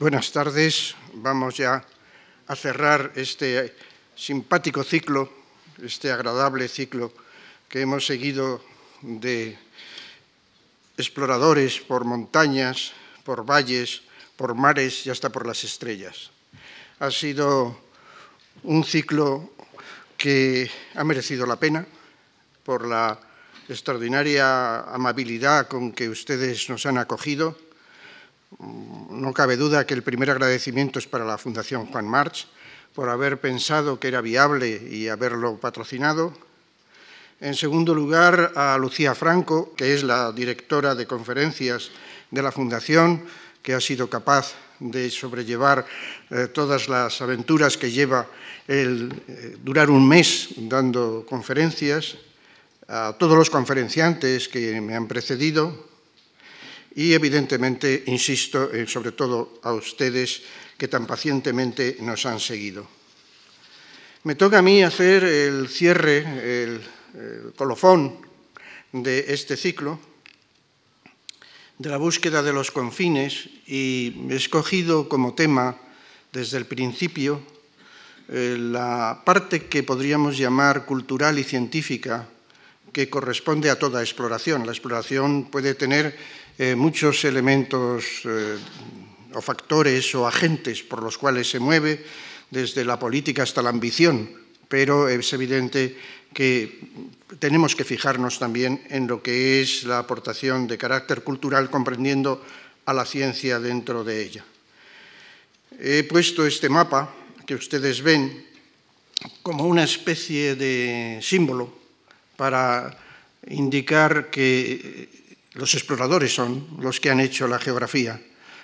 Buenas tardes. Vamos ya a cerrar este simpático ciclo, este agradable ciclo que hemos seguido de exploradores por montañas, por valles, por mares y hasta por las estrellas. Ha sido un ciclo que ha merecido la pena por la extraordinaria amabilidad con que ustedes nos han acogido no cabe duda que el primer agradecimiento es para la Fundación Juan March por haber pensado que era viable y haberlo patrocinado. En segundo lugar, a Lucía Franco, que es la directora de conferencias de la Fundación, que ha sido capaz de sobrellevar eh, todas las aventuras que lleva el eh, durar un mes dando conferencias, a todos los conferenciantes que me han precedido, y, evidentemente, insisto, eh, sobre todo a ustedes que tan pacientemente nos han seguido. Me toca a mí hacer el cierre, el, colofón de este ciclo, de la búsqueda de los confines, y he escogido como tema desde el principio eh, la parte que podríamos llamar cultural y científica que corresponde a toda exploración. La exploración puede tener eh, muchos elementos eh, o factores o agentes por los cuales se mueve, desde la política hasta la ambición, pero es evidente que tenemos que fijarnos también en lo que es la aportación de carácter cultural, comprendiendo a la ciencia dentro de ella. He puesto este mapa que ustedes ven como una especie de símbolo para indicar que los exploradores son los que han hecho la geografía.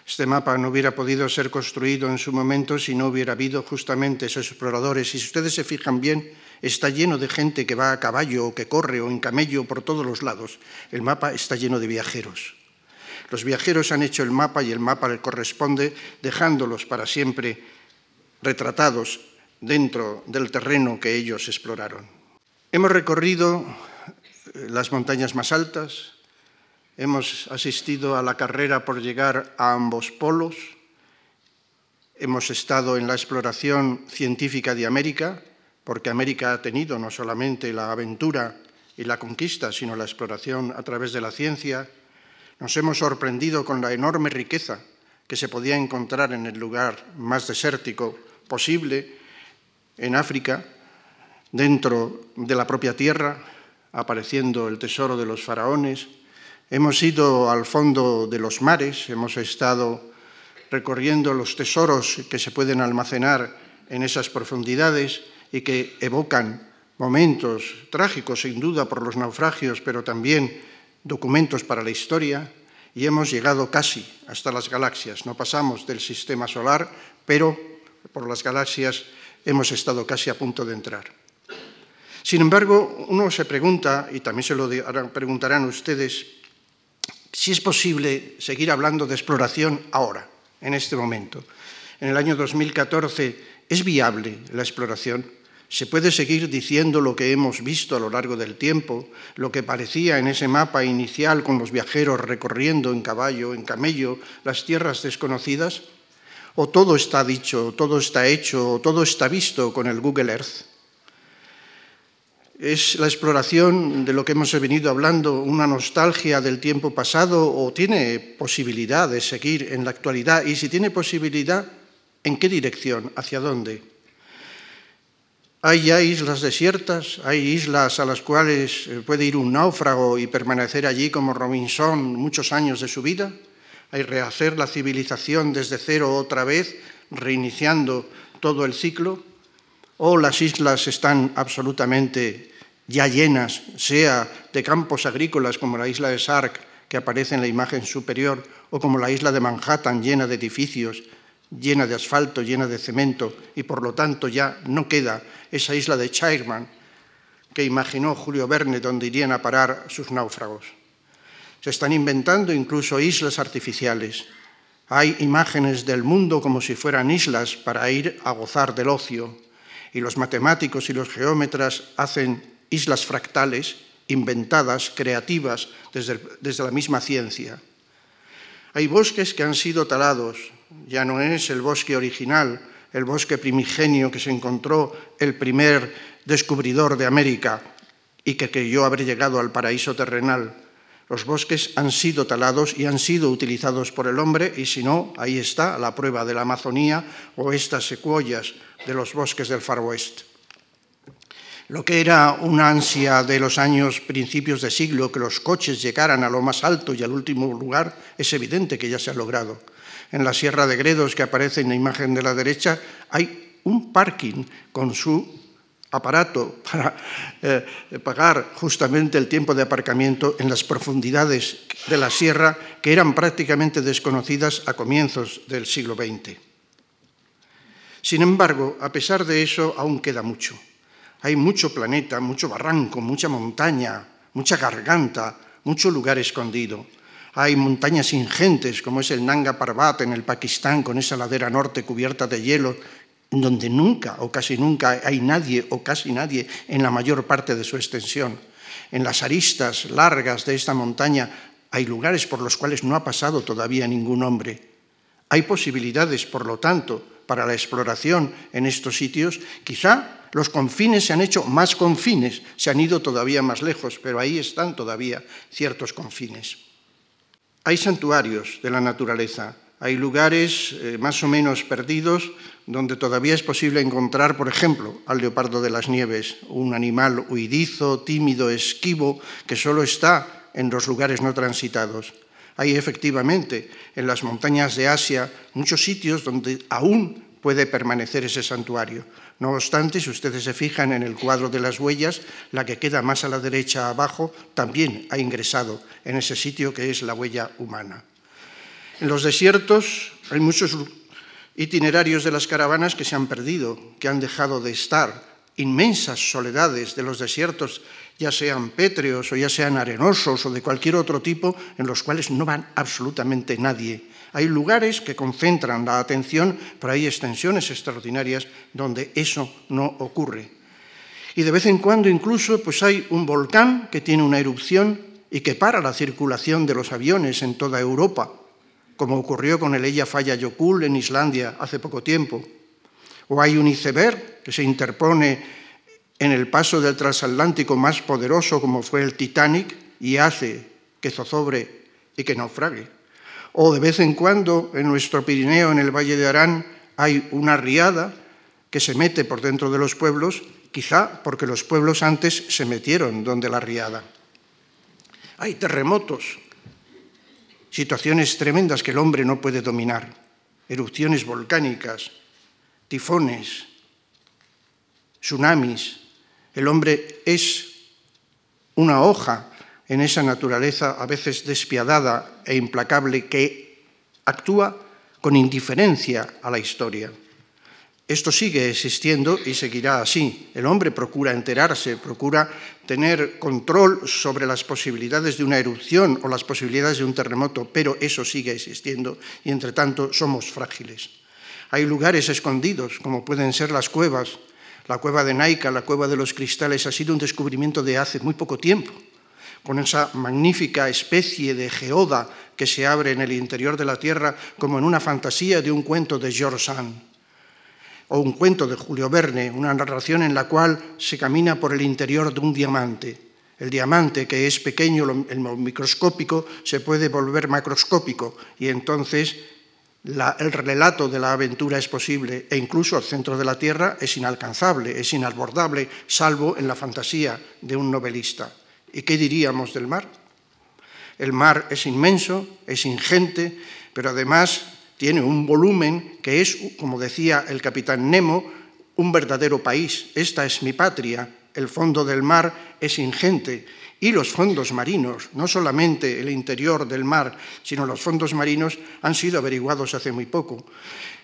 Este mapa no hubiera podido ser construido en su momento si no hubiera habido justamente esos exploradores. Y si ustedes se fijan bien, está lleno de gente que va a caballo o que corre o en camello por todos los lados. El mapa está lleno de viajeros. Los viajeros han hecho el mapa y el mapa le corresponde dejándolos para siempre retratados dentro del terreno que ellos exploraron. Hemos recorrido las montañas más altas, Hemos asistido a la carrera por llegar a ambos polos. Hemos estado en la exploración científica de América, porque América ha tenido no solamente la aventura y la conquista, sino la exploración a través de la ciencia. Nos hemos sorprendido con la enorme riqueza que se podía encontrar en el lugar más desértico posible, en África, dentro de la propia tierra, apareciendo el tesoro de los faraones, Hemos ido al fondo de los mares, hemos estado recorriendo los tesoros que se pueden almacenar en esas profundidades y que evocan momentos trágicos, sin duda, por los naufragios, pero también documentos para la historia, y hemos llegado casi hasta las galaxias. No pasamos del sistema solar, pero por las galaxias hemos estado casi a punto de entrar. Sin embargo, uno se pregunta, y también se lo preguntarán ustedes, si es posible seguir hablando de exploración ahora, en este momento. En el año 2014, ¿es viable la exploración? ¿Se puede seguir diciendo lo que hemos visto a lo largo del tiempo, lo que parecía en ese mapa inicial con los viajeros recorriendo en caballo, en camello, las tierras desconocidas? ¿O todo está dicho, todo está hecho, todo está visto con el Google Earth? ¿Es la exploración de lo que hemos venido hablando una nostalgia del tiempo pasado o tiene posibilidad de seguir en la actualidad? Y si tiene posibilidad, ¿en qué dirección? ¿Hacia dónde? Hay ya islas desiertas, hay islas a las cuales eh, puede ir un náufrago y permanecer allí como Robinson muchos años de su vida. Hay rehacer la civilización desde cero otra vez, reiniciando todo el ciclo o las islas están absolutamente ya llenas, sea de campos agrícolas como la isla de Sark, que aparece en la imagen superior, o como la isla de Manhattan, llena de edificios, llena de asfalto, llena de cemento, y por lo tanto ya no queda esa isla de Chairman que imaginó Julio Verne donde irían a parar sus náufragos. Se están inventando incluso islas artificiales. Hay imágenes del mundo como si fueran islas para ir a gozar del ocio, y los matemáticos y los geómetras hacen islas fractales inventadas, creativas desde, desde la misma ciencia. Hay bosques que han sido talados, ya no es el bosque original, el bosque primigenio que se encontró el primer descubridor de América y que creyó haber llegado al paraíso terrenal. Los bosques han sido talados y han sido utilizados por el hombre y si no, ahí está la prueba de la Amazonía o estas secuoyas de los bosques del Far West. Lo que era una ansia de los años principios de siglo, que los coches llegaran a lo más alto y al último lugar, es evidente que ya se ha logrado. En la Sierra de Gredos, que aparece en la imagen de la derecha, hay un parking con su aparato para eh, pagar justamente el tiempo de aparcamiento en las profundidades de la sierra que eran prácticamente desconocidas a comienzos del siglo XX. Sin embargo, a pesar de eso, aún queda mucho. Hay mucho planeta, mucho barranco, mucha montaña, mucha garganta, mucho lugar escondido. Hay montañas ingentes, como es el Nanga Parbat en el Pakistán, con esa ladera norte cubierta de hielo, donde nunca o casi nunca hay nadie o casi nadie en la mayor parte de su extensión. En las aristas largas de esta montaña hay lugares por los cuales no ha pasado todavía ningún hombre. Hay posibilidades, por lo tanto, para la exploración en estos sitios, quizá los confines se han hecho más confines, se han ido todavía más lejos, pero ahí están todavía ciertos confines. Hay santuarios de la naturaleza, hay lugares eh, más o menos perdidos donde todavía es posible encontrar, por ejemplo, al leopardo de las nieves, un animal huidizo, tímido, esquivo, que solo está en los lugares no transitados. Hay efectivamente en las montañas de Asia muchos sitios donde aún puede permanecer ese santuario. No obstante, si ustedes se fijan en el cuadro de las huellas, la que queda más a la derecha abajo también ha ingresado en ese sitio que es la huella humana. En los desiertos hay muchos itinerarios de las caravanas que se han perdido, que han dejado de estar, inmensas soledades de los desiertos, ya sean pétreos o ya sean arenosos o de cualquier otro tipo, en los cuales no van absolutamente nadie hay lugares que concentran la atención, pero hay extensiones extraordinarias donde eso no ocurre. Y de vez en cuando incluso pues hay un volcán que tiene una erupción y que para la circulación de los aviones en toda Europa, como ocurrió con el Eyjafjallajökull en Islandia hace poco tiempo. O hay un iceberg que se interpone en el paso del transatlántico más poderoso como fue el Titanic y hace que zozobre y que naufrague o de vez en cuando en nuestro Pirineo, en el Valle de Arán, hay una riada que se mete por dentro de los pueblos, quizá porque los pueblos antes se metieron donde la riada. Hay terremotos, situaciones tremendas que el hombre no puede dominar, erupciones volcánicas, tifones, tsunamis. El hombre es una hoja en esa naturaleza a veces despiadada e implacable que actúa con indiferencia a la historia. Esto sigue existiendo y seguirá así. El hombre procura enterarse, procura tener control sobre las posibilidades de una erupción o las posibilidades de un terremoto, pero eso sigue existiendo y entre tanto somos frágiles. Hay lugares escondidos, como pueden ser las cuevas. La cueva de Naica, la cueva de los cristales, ha sido un descubrimiento de hace muy poco tiempo con esa magnífica especie de geoda que se abre en el interior de la Tierra como en una fantasía de un cuento de George Sand o un cuento de Julio Verne, una narración en la cual se camina por el interior de un diamante. El diamante, que es pequeño, el microscópico, se puede volver macroscópico y entonces el relato de la aventura es posible e incluso el centro de la Tierra es inalcanzable, es inabordable, salvo en la fantasía de un novelista. ¿Y qué diríamos del mar? El mar es inmenso, es ingente, pero además tiene un volumen que es, como decía el capitán Nemo, un verdadero país. Esta es mi patria. El fondo del mar es ingente. Y los fondos marinos, no solamente el interior del mar, sino los fondos marinos, han sido averiguados hace muy poco.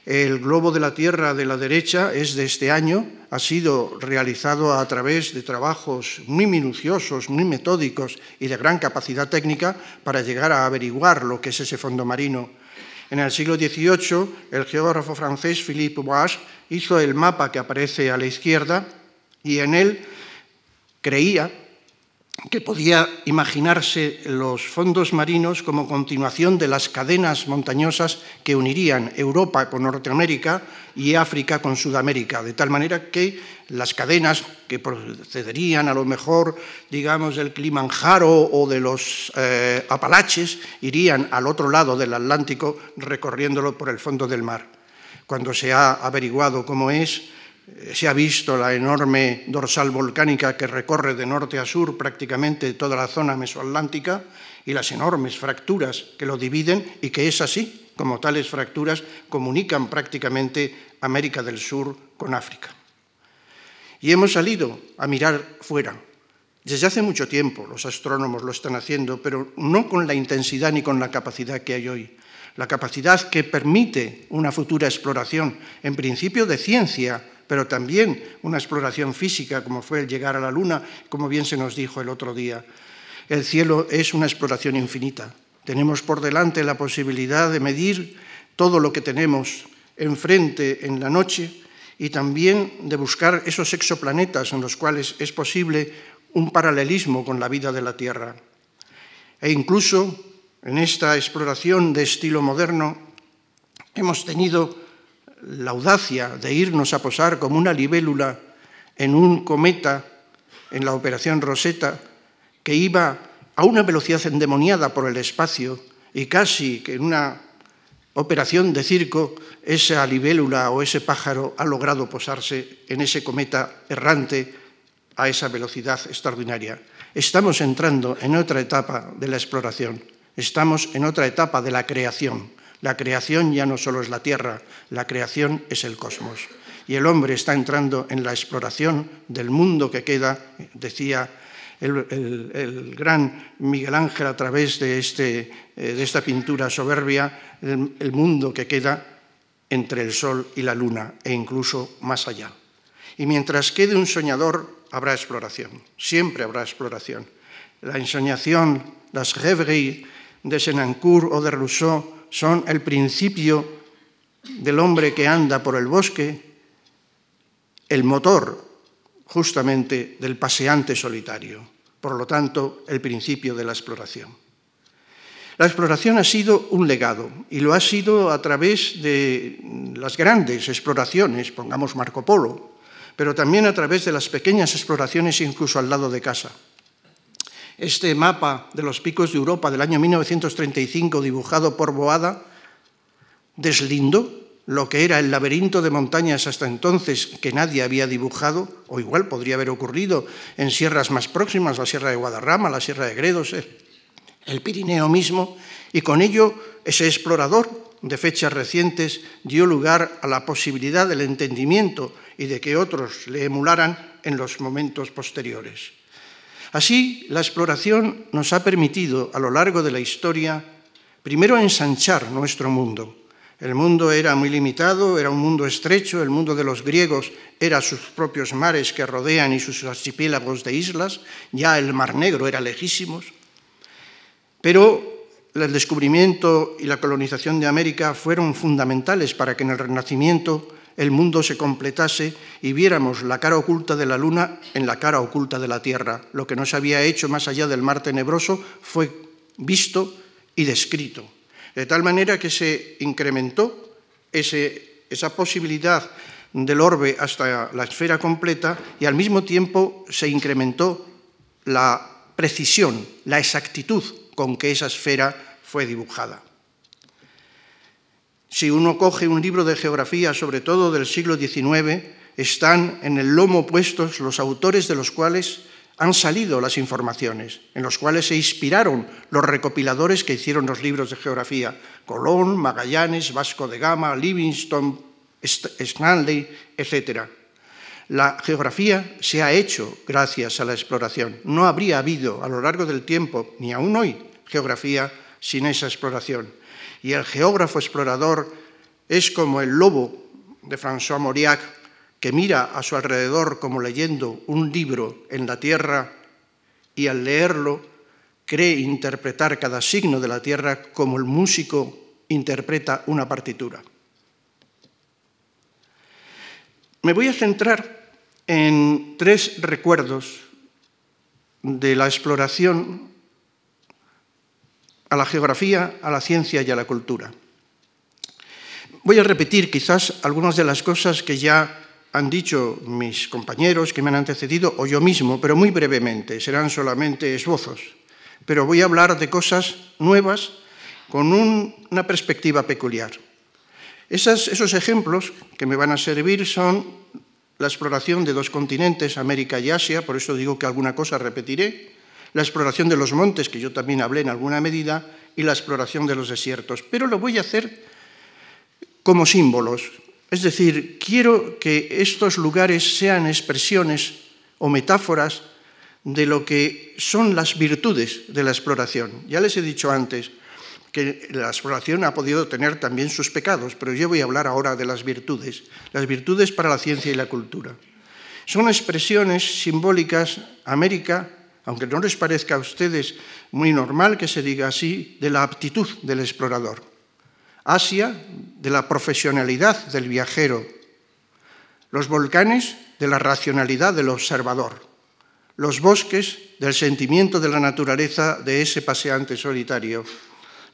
El globo de la Tierra de la derecha es de este año, ha sido realizado a través de trabajos muy minuciosos, muy metódicos y de gran capacidad técnica para llegar a averiguar lo que es ese fondo marino. En el siglo XVIII, el geógrafo francés Philippe Bois hizo el mapa que aparece a la izquierda y en él creía que podía imaginarse los fondos marinos como continuación de las cadenas montañosas que unirían Europa con Norteamérica y África con Sudamérica, de tal manera que las cadenas que procederían a lo mejor, digamos, del Kilimanjaro o de los eh, Apalaches, irían al otro lado del Atlántico recorriéndolo por el fondo del mar. Cuando se ha averiguado cómo es, se ha visto la enorme dorsal volcánica que recorre de norte a sur prácticamente toda la zona mesoatlántica y las enormes fracturas que lo dividen y que es así, como tales fracturas comunican prácticamente América del Sur con África. Y hemos salido a mirar fuera. Desde hace mucho tiempo los astrónomos lo están haciendo, pero no con la intensidad ni con la capacidad que hay hoy. La capacidad que permite una futura exploración, en principio de ciencia, pero también una exploración física, como fue el llegar a la Luna, como bien se nos dijo el otro día. El cielo es una exploración infinita. Tenemos por delante la posibilidad de medir todo lo que tenemos enfrente en la noche y también de buscar esos exoplanetas en los cuales es posible un paralelismo con la vida de la Tierra. E incluso en esta exploración de estilo moderno hemos tenido la audacia de irnos a posar como una libélula en un cometa en la operación Rosetta que iba a una velocidad endemoniada por el espacio y casi que en una operación de circo esa libélula o ese pájaro ha logrado posarse en ese cometa errante a esa velocidad extraordinaria. Estamos entrando en otra etapa de la exploración, estamos en otra etapa de la creación. La creación ya no solo es la Tierra, la creación es el cosmos. Y el hombre está entrando en la exploración del mundo que queda, decía el, gran Miguel Ángel a través de, este, eh, de esta pintura soberbia, el mundo que queda entre el Sol y la Luna e incluso más allá. Y mientras quede un soñador, habrá exploración, siempre habrá exploración. La ensoñación, las rêveries de Senancourt o de Rousseau son el principio del hombre que anda por el bosque, el motor justamente del paseante solitario, por lo tanto, el principio de la exploración. La exploración ha sido un legado y lo ha sido a través de las grandes exploraciones, pongamos Marco Polo, pero también a través de las pequeñas exploraciones incluso al lado de casa. Este mapa de los picos de Europa del año 1935, dibujado por Boada, deslindó lo que era el laberinto de montañas hasta entonces que nadie había dibujado, o igual podría haber ocurrido en sierras más próximas, la Sierra de Guadarrama, la Sierra de Gredos, el Pirineo mismo, y con ello ese explorador de fechas recientes dio lugar a la posibilidad del entendimiento y de que otros le emularan en los momentos posteriores. Así, la exploración nos ha permitido a lo largo de la historia, primero ensanchar nuestro mundo. El mundo era muy limitado, era un mundo estrecho, el mundo de los griegos era sus propios mares que rodean y sus archipiélagos de islas, ya el Mar Negro era lejísimos. Pero el descubrimiento y la colonización de América fueron fundamentales para que en el Renacimiento el mundo se completase y viéramos la cara oculta de la luna en la cara oculta de la tierra. Lo que no se había hecho más allá del mar tenebroso fue visto y descrito. De tal manera que se incrementó esa posibilidad del orbe hasta la esfera completa y al mismo tiempo se incrementó la precisión, la exactitud con que esa esfera fue dibujada. Si uno coge un libro de geografía, sobre todo del siglo XIX, están en el lomo puestos los autores de los cuales han salido las informaciones, en los cuales se inspiraron los recopiladores que hicieron los libros de geografía, Colón, Magallanes, Vasco de Gama, Livingstone, Stanley, etc. La geografía se ha hecho gracias a la exploración. No habría habido a lo largo del tiempo, ni aún hoy, geografía sin esa exploración. Y el geógrafo explorador es como el lobo de François Mauriac, que mira a su alrededor como leyendo un libro en la tierra y al leerlo cree interpretar cada signo de la tierra como el músico interpreta una partitura. Me voy a centrar en tres recuerdos de la exploración a la geografía, a la ciencia y a la cultura. Voy a repetir quizás algunas de las cosas que ya han dicho mis compañeros que me han antecedido o yo mismo, pero muy brevemente, serán solamente esbozos. Pero voy a hablar de cosas nuevas con una perspectiva peculiar. esos ejemplos que me van a servir son la exploración de dos continentes, América y Asia, por eso digo que alguna cosa repetiré, la exploración de los montes, que yo también hablé en alguna medida, y la exploración de los desiertos. Pero lo voy a hacer como símbolos, es decir, quiero que estos lugares sean expresiones o metáforas de lo que son las virtudes de la exploración. Ya les he dicho antes que la exploración ha podido tener también sus pecados, pero yo voy a hablar ahora de las virtudes, las virtudes para la ciencia y la cultura. Son expresiones simbólicas, América, aunque no les parezca a ustedes muy normal que se diga así, de la aptitud del explorador. Asia de la profesionalidad del viajero, los volcanes de la racionalidad del observador, los bosques del sentimiento de la naturaleza de ese paseante solitario,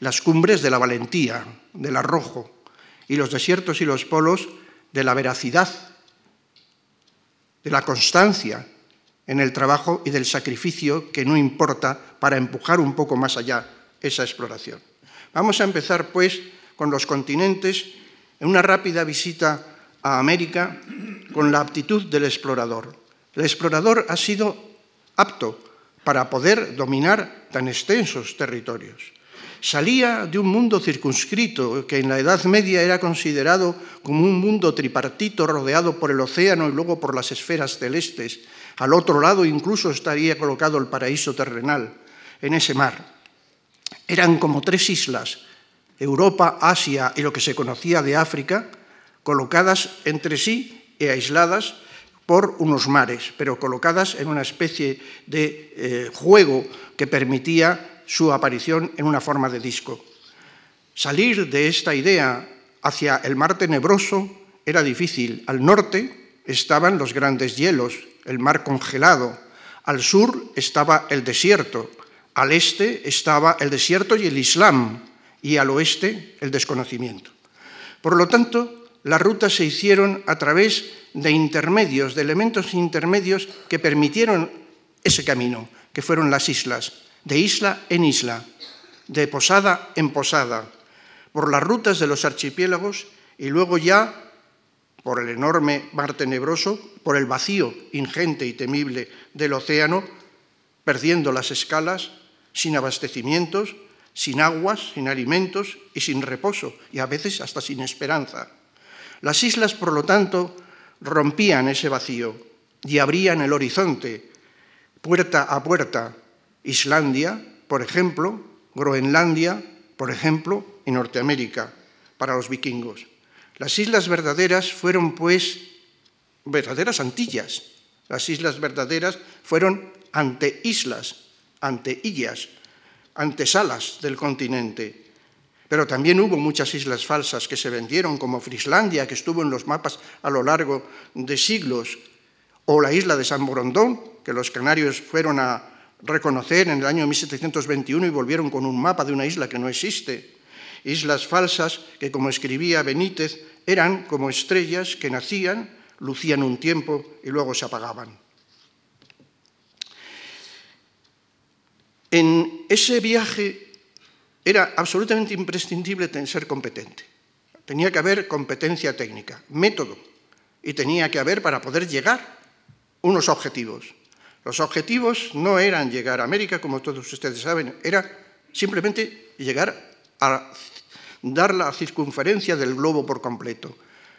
las cumbres de la valentía, del arrojo, y los desiertos y los polos de la veracidad, de la constancia en el trabajo y del sacrificio que no importa para empujar un poco más allá esa exploración. Vamos a empezar, pues, con los continentes en una rápida visita a América con la aptitud del explorador. El explorador ha sido apto para poder dominar tan extensos territorios. Salía de un mundo circunscrito que en la Edad Media era considerado como un mundo tripartito rodeado por el océano y luego por las esferas celestes. Al otro lado incluso estaría colocado el paraíso terrenal en ese mar. Eran como tres islas Europa, Asia y lo que se conocía de África, colocadas entre sí y aisladas por unos mares, pero colocadas en una especie de eh, juego que permitía su aparición en una forma de disco. Salir de esta idea hacia el mar tenebroso era difícil. Al norte estaban los grandes hielos, el mar congelado. Al sur estaba el desierto. Al este estaba el desierto y el Islam y al oeste el desconocimiento. Por lo tanto, las rutas se hicieron a través de intermedios, de elementos intermedios que permitieron ese camino, que fueron las islas, de isla en isla, de posada en posada, por las rutas de los archipiélagos y luego ya por el enorme mar tenebroso, por el vacío ingente y temible del océano, perdiendo las escalas, sin abastecimientos, sin aguas, sin alimentos y sin reposo, y a veces hasta sin esperanza. Las islas, por lo tanto, rompían ese vacío y abrían el horizonte, puerta a puerta. Islandia, por ejemplo, Groenlandia, por ejemplo, y Norteamérica, para los vikingos. Las islas verdaderas fueron, pues, verdaderas Antillas. Las islas verdaderas fueron ante islas, ante illas, antesalas del continente. Pero también hubo muchas islas falsas que se vendieron, como Frislandia, que estuvo en los mapas a lo largo de siglos, o la isla de San Borondón, que los canarios fueron a reconocer en el año 1721 y volvieron con un mapa de una isla que no existe. Islas falsas que, como escribía Benítez, eran como estrellas que nacían, lucían un tiempo y luego se apagaban. En ese viaje era absolutamente imprescindible ser competente. Tenía que haber competencia técnica, método, y tenía que haber para poder llegar unos objetivos. Los objetivos no eran llegar a América, como todos ustedes saben, era simplemente llegar a dar la circunferencia del globo por completo.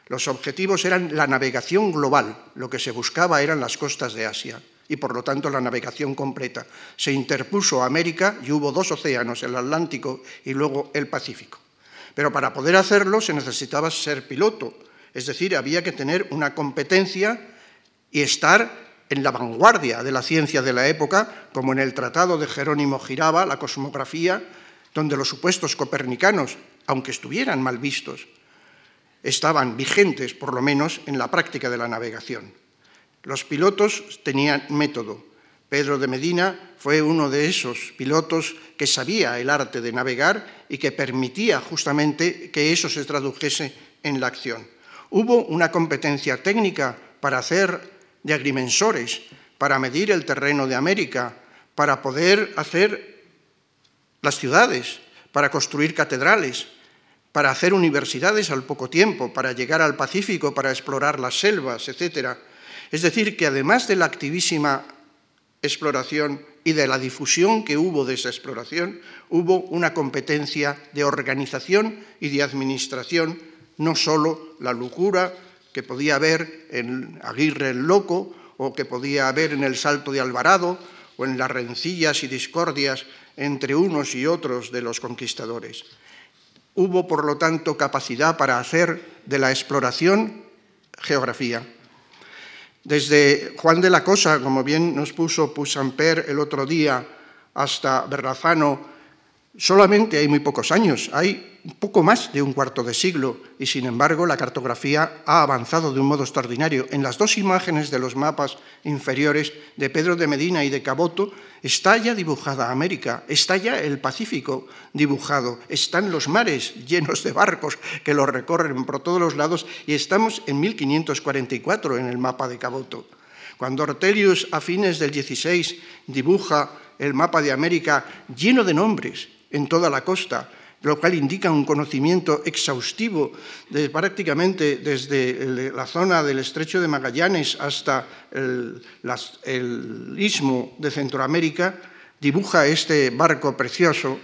Los objetivos eran la navegación global, lo que se buscaba eran las costas de Asia y por lo tanto la navegación completa. Se interpuso América y hubo dos océanos, el Atlántico y luego el Pacífico. Pero para poder hacerlo se necesitaba ser piloto, es decir, había que tener una competencia y estar en la vanguardia de la ciencia de la época, como en el Tratado de Jerónimo Giraba, la cosmografía, donde los supuestos copernicanos, aunque estuvieran mal vistos, estaban vigentes, por lo menos, en la práctica de la navegación. Los pilotos tenían método, Pedro de Medina fue uno de esos pilotos que sabía el arte de navegar y que permitía justamente que eso se tradujese en la acción. Hubo una competencia técnica para hacer de agrimensores, para medir el terreno de América, para poder hacer las ciudades, para construir catedrales, para hacer universidades al poco tiempo, para llegar al Pacífico, para explorar las selvas, etc. Es decir, que además de la activísima exploración y de la difusión que hubo de esa exploración, hubo una competencia de organización y de administración, no solo la locura que podía haber en Aguirre el Loco o que podía haber en el Salto de Alvarado o en las rencillas y discordias entre unos y otros de los conquistadores. Hubo, por lo tanto, capacidad para hacer de la exploración geografía. Desde Juan de la Cosa, como bien nos puso Poussamper el otro día, hasta Berrazano, solamente hay muy pocos años, hay poco más de un cuarto de siglo y sin embargo la cartografía ha avanzado de un modo extraordinario. En las dos imágenes de los mapas inferiores de Pedro de Medina y de Caboto está ya dibujada América, está ya el Pacífico dibujado, están los mares llenos de barcos que los recorren por todos los lados y estamos en 1544 en el mapa de Caboto. Cuando Ortelius a fines del 16 dibuja el mapa de América lleno de nombres en toda la costa, lo cual indica un conocimiento exhaustivo de, prácticamente desde la zona del estrecho de Magallanes hasta el, istmo de Centroamérica, dibuja este barco precioso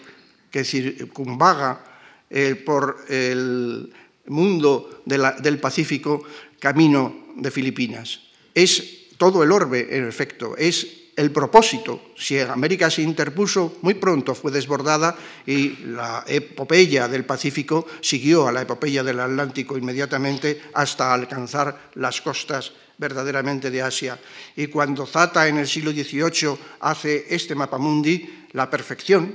que circunvaga eh, por el mundo del Pacífico camino de Filipinas. Es todo el orbe, en efecto, es el propósito, si América se interpuso, muy pronto fue desbordada y la epopeya del Pacífico siguió a la epopeya del Atlántico inmediatamente hasta alcanzar las costas verdaderamente de Asia. Y cuando Zata en el siglo XVIII hace este mapamundi, la perfección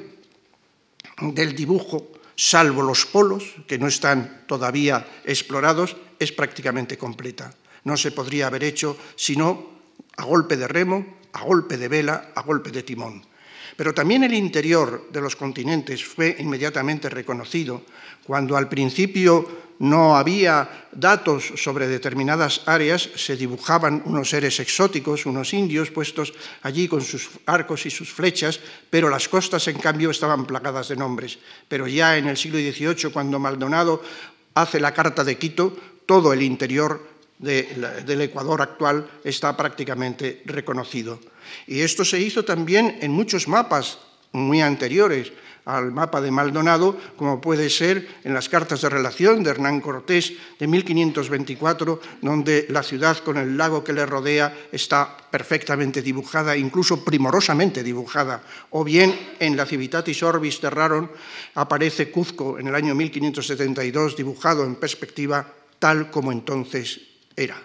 del dibujo, salvo los polos, que no están todavía explorados, es prácticamente completa. No se podría haber hecho sino a golpe de remo, a golpe de vela, a golpe de timón. Pero también el interior de los continentes fue inmediatamente reconocido cuando al principio no había datos sobre determinadas áreas, se dibujaban unos seres exóticos, unos indios puestos allí con sus arcos y sus flechas, pero las costas en cambio estaban plagadas de nombres. Pero ya en el siglo XVIII, cuando Maldonado hace la Carta de Quito, todo el interior del Ecuador actual está prácticamente reconocido. Y esto se hizo también en muchos mapas muy anteriores al mapa de Maldonado, como puede ser en las cartas de relación de Hernán Cortés de 1524, donde la ciudad con el lago que le rodea está perfectamente dibujada, incluso primorosamente dibujada, o bien en la Civitatis Orbis de Raron aparece Cuzco en el año 1572 dibujado en perspectiva tal como entonces era.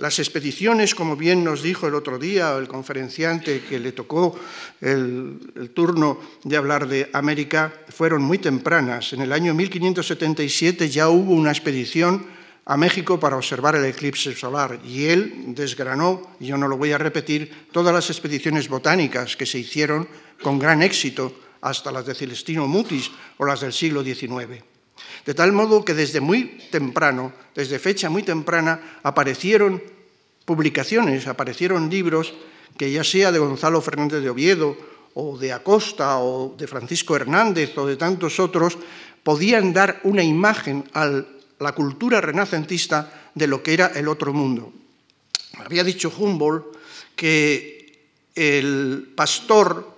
Las expediciones, como bien nos dijo el otro día el conferenciante que le tocó el, turno de hablar de América, fueron muy tempranas. En el año 1577 ya hubo una expedición a México para observar el eclipse solar y él desgranó, y yo no lo voy a repetir, todas las expediciones botánicas que se hicieron con gran éxito, hasta las de Celestino Mutis o las del siglo XIX. De tal modo que desde muy temprano, desde fecha muy temprana, aparecieron publicaciones, aparecieron libros que ya sea de Gonzalo Fernández de Oviedo o de Acosta o de Francisco Hernández o de tantos otros, podían dar una imagen a la cultura renacentista de lo que era el otro mundo. Había dicho Humboldt que el pastor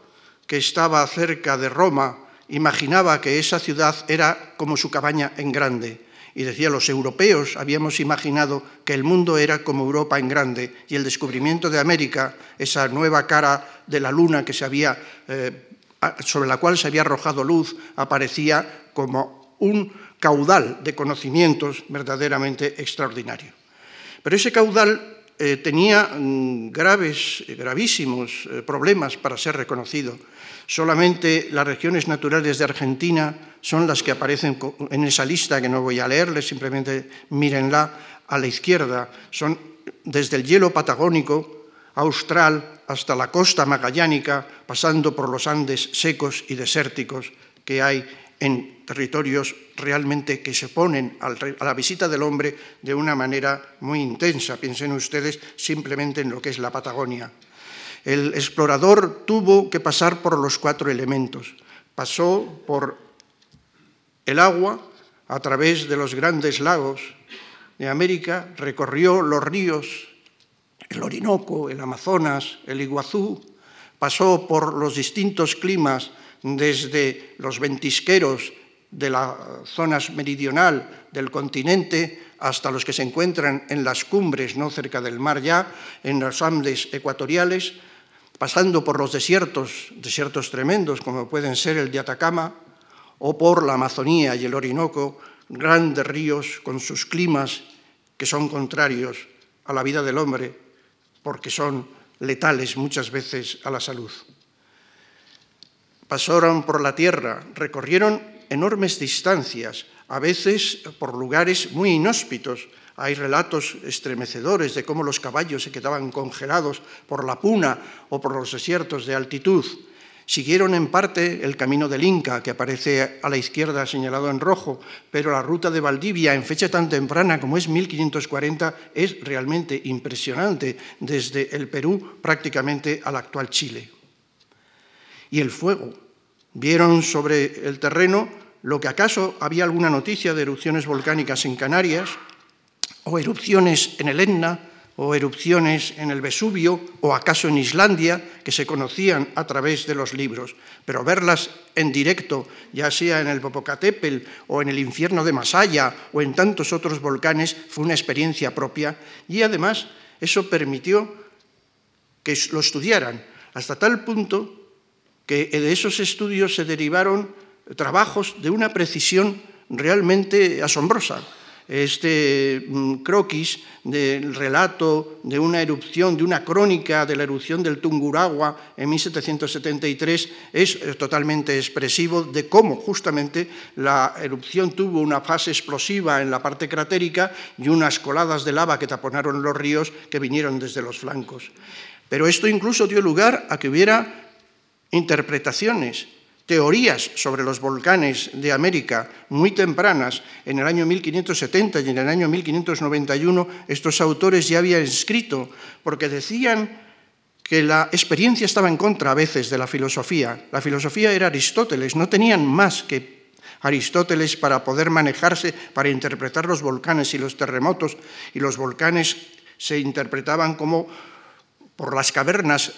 que estaba cerca de Roma imaginaba que esa ciudad era como su cabaña en grande. Y decía, los europeos habíamos imaginado que el mundo era como Europa en grande y el descubrimiento de América, esa nueva cara de la luna que se había, eh, sobre la cual se había arrojado luz, aparecía como un caudal de conocimientos verdaderamente extraordinario. Pero ese caudal eh, tenía mm, graves, gravísimos eh, problemas para ser reconocido. Solamente las regiones naturales de Argentina son las que aparecen en esa lista que no voy a leerles, simplemente mírenla a la izquierda. Son desde el hielo patagónico austral hasta la costa magallánica, pasando por los Andes secos y desérticos que hay en territorios realmente que se ponen a la visita del hombre de una manera muy intensa. Piensen ustedes simplemente en lo que es la Patagonia. El explorador tuvo que pasar por los cuatro elementos. Pasó por el agua a través de los grandes lagos de América, recorrió los ríos, el Orinoco, el Amazonas, el Iguazú, pasó por los distintos climas desde los ventisqueros de las zonas meridional del continente hasta los que se encuentran en las cumbres, no cerca del mar ya, en los Andes ecuatoriales, pasando por los desiertos, desiertos tremendos como pueden ser el de Atacama, o por la Amazonía y el Orinoco, grandes ríos con sus climas que son contrarios a la vida del hombre, porque son letales muchas veces a la salud. Pasaron por la tierra, recorrieron enormes distancias, a veces por lugares muy inhóspitos. Hay relatos estremecedores de cómo los caballos se quedaban congelados por la puna o por los desiertos de altitud. Siguieron en parte el camino del Inca, que aparece a la izquierda señalado en rojo, pero la ruta de Valdivia en fecha tan temprana como es 1540 es realmente impresionante, desde el Perú prácticamente al actual Chile. Y el fuego, Vieron sobre el terreno lo que acaso había alguna noticia de erupciones volcánicas en Canarias, o erupciones en el Etna, o erupciones en el Vesubio, o acaso en Islandia, que se conocían a través de los libros. Pero verlas en directo, ya sea en el Popocatépetl o en el infierno de Masaya o en tantos otros volcanes, fue una experiencia propia y además eso permitió que lo estudiaran hasta tal punto que de esos estudios se derivaron trabajos de una precisión realmente asombrosa. Este mm, croquis del relato de una erupción, de una crónica de la erupción del Tunguragua en 1773 es eh, totalmente expresivo de cómo justamente la erupción tuvo una fase explosiva en la parte cratérica y unas coladas de lava que taponaron los ríos que vinieron desde los flancos. Pero esto incluso dio lugar a que hubiera interpretaciones, teorías sobre los volcanes de América muy tempranas, en el año 1570 y en el año 1591, estos autores ya habían escrito, porque decían que la experiencia estaba en contra a veces de la filosofía. La filosofía era Aristóteles, no tenían más que Aristóteles para poder manejarse, para interpretar los volcanes y los terremotos, y los volcanes se interpretaban como por las cavernas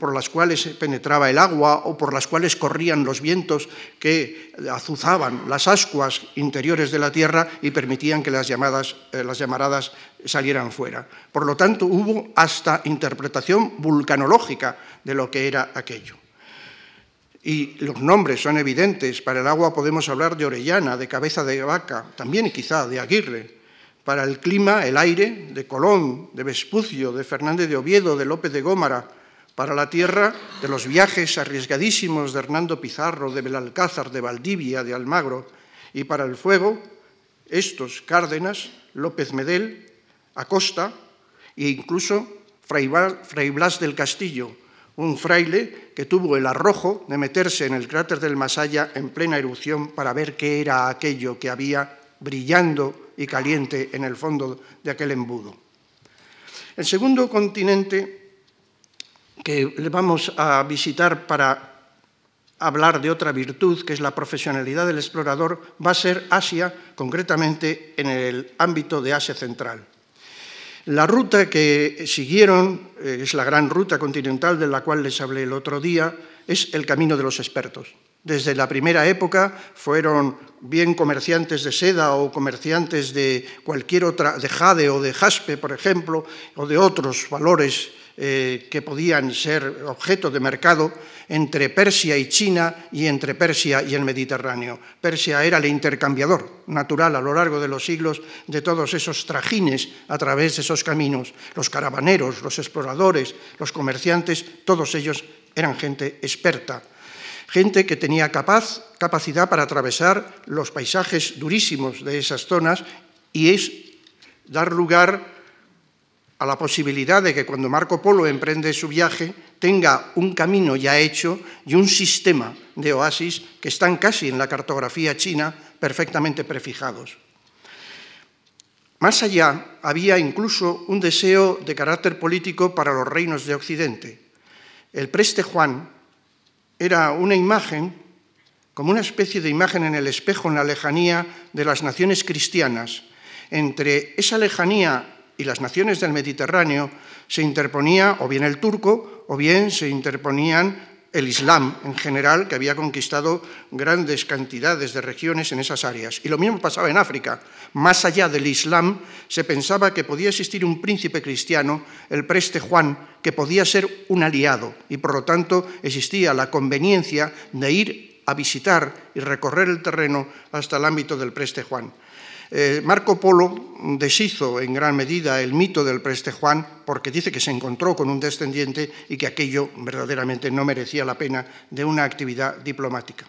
por las cuales penetraba el agua o por las cuales corrían los vientos que azuzaban las ascuas interiores de la tierra y permitían que las, llamadas, eh, las llamaradas salieran fuera. Por lo tanto, hubo hasta interpretación vulcanológica de lo que era aquello. Y los nombres son evidentes. Para el agua podemos hablar de Orellana, de Cabeza de Vaca, también quizá de Aguirre. Para el clima, el aire, de Colón, de Vespucio, de Fernández de Oviedo, de López de Gómara, para la tierra de los viajes arriesgadísimos de Hernando Pizarro, de Belalcázar, de Valdivia, de Almagro, y para el fuego, estos Cárdenas, López Medel, Acosta e incluso Fray Blas del Castillo, un fraile que tuvo el arrojo de meterse en el cráter del Masaya en plena erupción para ver qué era aquello que había brillando y caliente en el fondo de aquel embudo. El segundo continente que vamos a visitar para hablar de otra virtud, que es la profesionalidad del explorador, va a ser Asia, concretamente en el ámbito de Asia Central. La ruta que siguieron, eh, es la gran ruta continental de la cual les hablé el otro día, es el camino de los expertos. Desde la primera época fueron bien comerciantes de seda o comerciantes de cualquier otra, de jade o de jaspe, por ejemplo, o de otros valores eh, que podían ser objeto de mercado entre Persia y China y entre Persia y el Mediterráneo. Persia era el intercambiador natural a lo largo de los siglos de todos esos trajines a través de esos caminos. Los caravaneros, los exploradores, los comerciantes, todos ellos eran gente experta, gente que tenía capaz, capacidad para atravesar los paisajes durísimos de esas zonas y es dar lugar a la posibilidad de que cuando Marco Polo emprende su viaje tenga un camino ya hecho y un sistema de oasis que están casi en la cartografía china perfectamente prefijados. Más allá, había incluso un deseo de carácter político para los reinos de Occidente. El preste Juan era una imagen, como una especie de imagen en el espejo en la lejanía de las naciones cristianas. Entre esa lejanía y las naciones del Mediterráneo se interponía o bien el turco o bien se interponían el Islam en general, que había conquistado grandes cantidades de regiones en esas áreas. Y lo mismo pasaba en África. Más allá del Islam, se pensaba que podía existir un príncipe cristiano, el preste Juan, que podía ser un aliado, y por lo tanto existía la conveniencia de ir a visitar y recorrer el terreno hasta el ámbito del preste Juan. Eh, Marco Polo deshizo en gran medida el mito del preste Juan porque dice que se encontró con un descendiente y que aquello verdaderamente no merecía la pena de una actividad diplomática.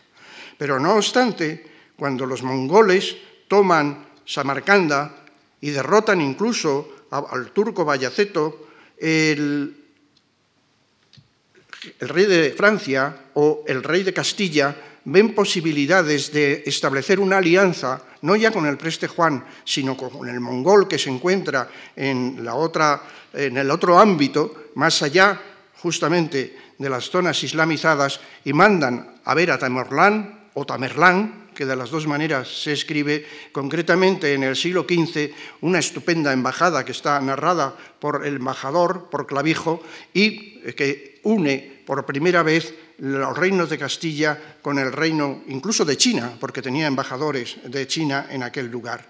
Pero no obstante, cuando los mongoles toman Samarcanda y derrotan incluso al turco Bayaceto, el, el rey de Francia o el rey de Castilla ven posibilidades de establecer una alianza, no ya con el preste Juan, sino con el mongol que se encuentra en, la otra, en el otro ámbito, más allá justamente de las zonas islamizadas, y mandan a ver a Tamerlán o Tamerlán, que de las dos maneras se escribe, concretamente en el siglo XV, una estupenda embajada que está narrada por el embajador, por Clavijo, y que une por primera vez los reinos de Castilla con el reino incluso de China, porque tenía embajadores de China en aquel lugar.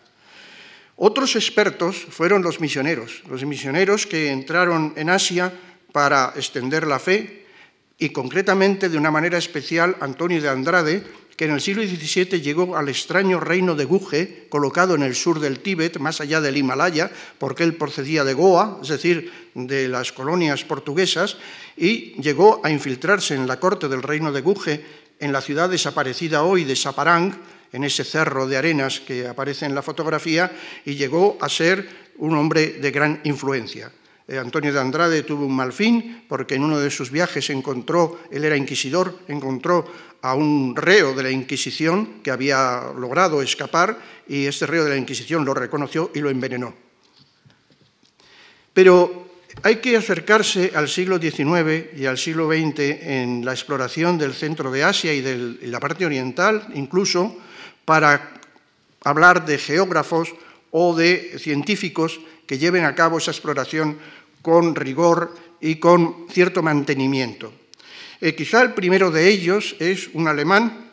Otros expertos fueron los misioneros, los misioneros que entraron en Asia para extender la fe y concretamente de una manera especial Antonio de Andrade, que en el siglo XVII llegó al extraño reino de Guje, colocado en el sur del Tíbet, más allá del Himalaya, porque él procedía de Goa, es decir, de las colonias portuguesas, y llegó a infiltrarse en la corte del reino de Guje, en la ciudad desaparecida hoy de Saparang, en ese cerro de arenas que aparece en la fotografía, y llegó a ser un hombre de gran influencia. Eh, Antonio de Andrade tuvo un mal fin porque en uno de sus viajes encontró, él era inquisidor, encontró a un reo de la Inquisición que había logrado escapar y este reo de la Inquisición lo reconoció y lo envenenó. Pero hay que acercarse al siglo XIX y al siglo XX en la exploración del centro de Asia y de la parte oriental, incluso para hablar de geógrafos o de científicos que lleven a cabo esa exploración con rigor y con cierto mantenimiento. Eh, quizá el primero de ellos es un alemán,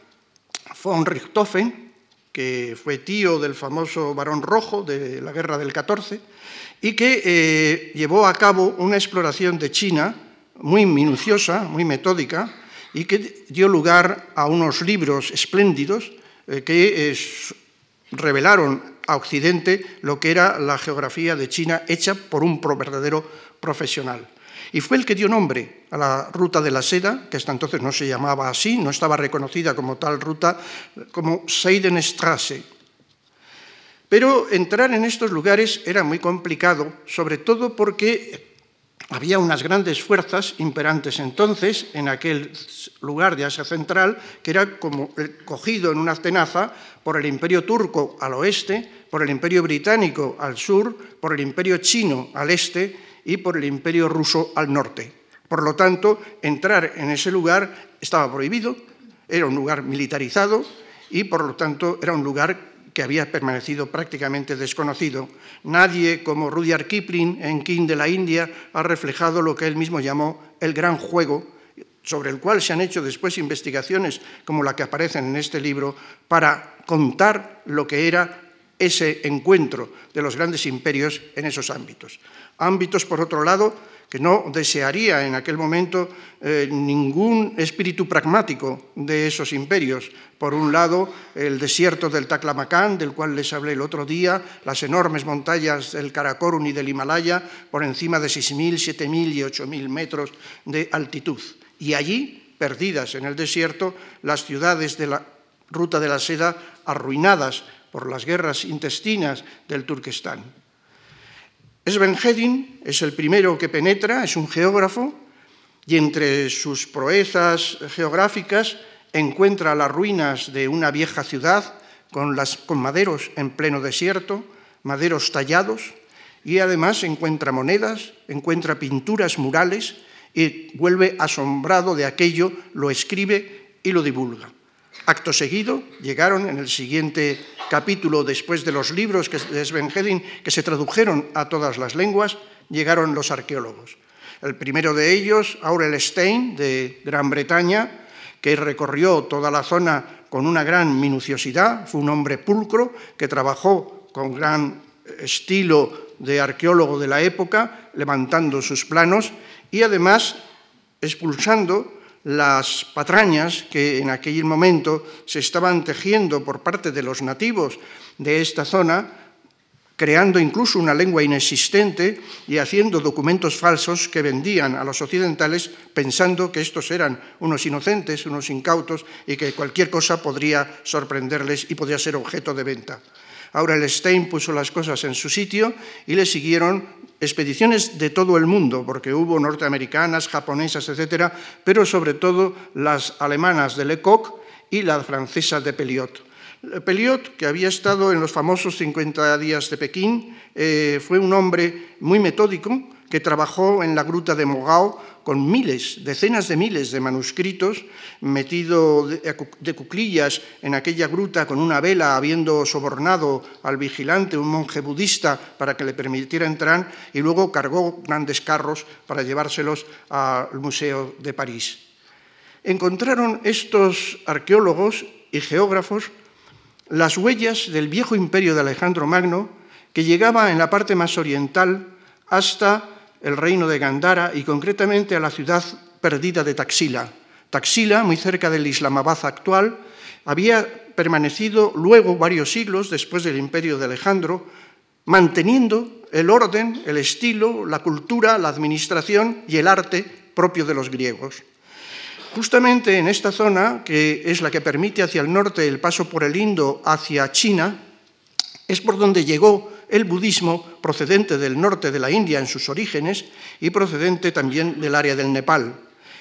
von Richthofen, que fue tío del famoso Barón Rojo de la Guerra del 14, y que eh, llevó a cabo una exploración de China muy minuciosa, muy metódica, y que dio lugar a unos libros espléndidos eh, que revelaron a Occidente lo que era la geografía de China hecha por un verdadero profesional. Y fue el que dio nombre a la ruta de la seda, que hasta entonces no se llamaba así, no estaba reconocida como tal ruta, como Seidenstrasse. Pero entrar en estos lugares era muy complicado, sobre todo porque había unas grandes fuerzas imperantes entonces en aquel lugar de Asia Central, que era como cogido en una tenaza por el imperio turco al oeste, por el imperio británico al sur, por el imperio chino al este y por el imperio ruso al norte. Por lo tanto, entrar en ese lugar estaba prohibido, era un lugar militarizado y por lo tanto era un lugar que había permanecido prácticamente desconocido. Nadie como Rudyard Kipling en King de la India ha reflejado lo que él mismo llamó el gran juego, sobre el cual se han hecho después investigaciones como la que aparecen en este libro, para contar lo que era ese encuentro de los grandes imperios en esos ámbitos. Ámbitos, por otro lado, que no desearía en aquel momento eh, ningún espíritu pragmático de esos imperios. Por un lado, el desierto del Taklamakan, del cual les hablé el otro día, las enormes montañas del Karakorum y del Himalaya, por encima de 6.000, 7.000 y 8.000 metros de altitud. Y allí, perdidas en el desierto, las ciudades de la ruta de la seda, arruinadas por las guerras intestinas del Turquestán. Sven Hedin es el primero que penetra, es un geógrafo, y entre sus proezas geográficas encuentra las ruinas de una vieja ciudad con, con maderos en pleno desierto, maderos tallados, y además encuentra monedas, encuentra pinturas murales y vuelve asombrado de aquello, lo escribe y lo divulga. Acto seguido, llegaron en el siguiente capítulo, después de los libros de Sven Hedin, que se tradujeron a todas las lenguas, llegaron los arqueólogos. El primero de ellos, Aurel Stein, de Gran Bretaña, que recorrió toda la zona con una gran minuciosidad, fue un hombre pulcro que trabajó con gran estilo de arqueólogo de la época, levantando sus planos y además expulsando las patrañas que en aquel momento se estaban tejiendo por parte de los nativos de esta zona, creando incluso una lengua inexistente y haciendo documentos falsos que vendían a los occidentales pensando que estos eran unos inocentes, unos incautos y que cualquier cosa podría sorprenderles y podría ser objeto de venta. Ahora el Stein puso las cosas en su sitio y le siguieron expediciones de todo el mundo, porque hubo norteamericanas, japonesas, etcétera, pero sobre todo las alemanas de Lecoq y la francesa de Pelliot. Pelliot, que había estado en los famosos 50 días de Pekín, eh, fue un hombre muy metódico que trabajó en la gruta de Mogao con miles, decenas de miles de manuscritos, metido de cuclillas en aquella gruta con una vela, habiendo sobornado al vigilante, un monje budista, para que le permitiera entrar, y luego cargó grandes carros para llevárselos al Museo de París. Encontraron estos arqueólogos y geógrafos las huellas del viejo imperio de Alejandro Magno, que llegaba en la parte más oriental hasta el reino de Gandhara y concretamente a la ciudad perdida de Taxila. Taxila, muy cerca del Islamabad actual, había permanecido luego varios siglos después del imperio de Alejandro, manteniendo el orden, el estilo, la cultura, la administración y el arte propio de los griegos. Justamente en esta zona, que es la que permite hacia el norte el paso por el Indo hacia China, es por donde llegó el budismo procedente del norte de la India en sus orígenes y procedente también del área del Nepal.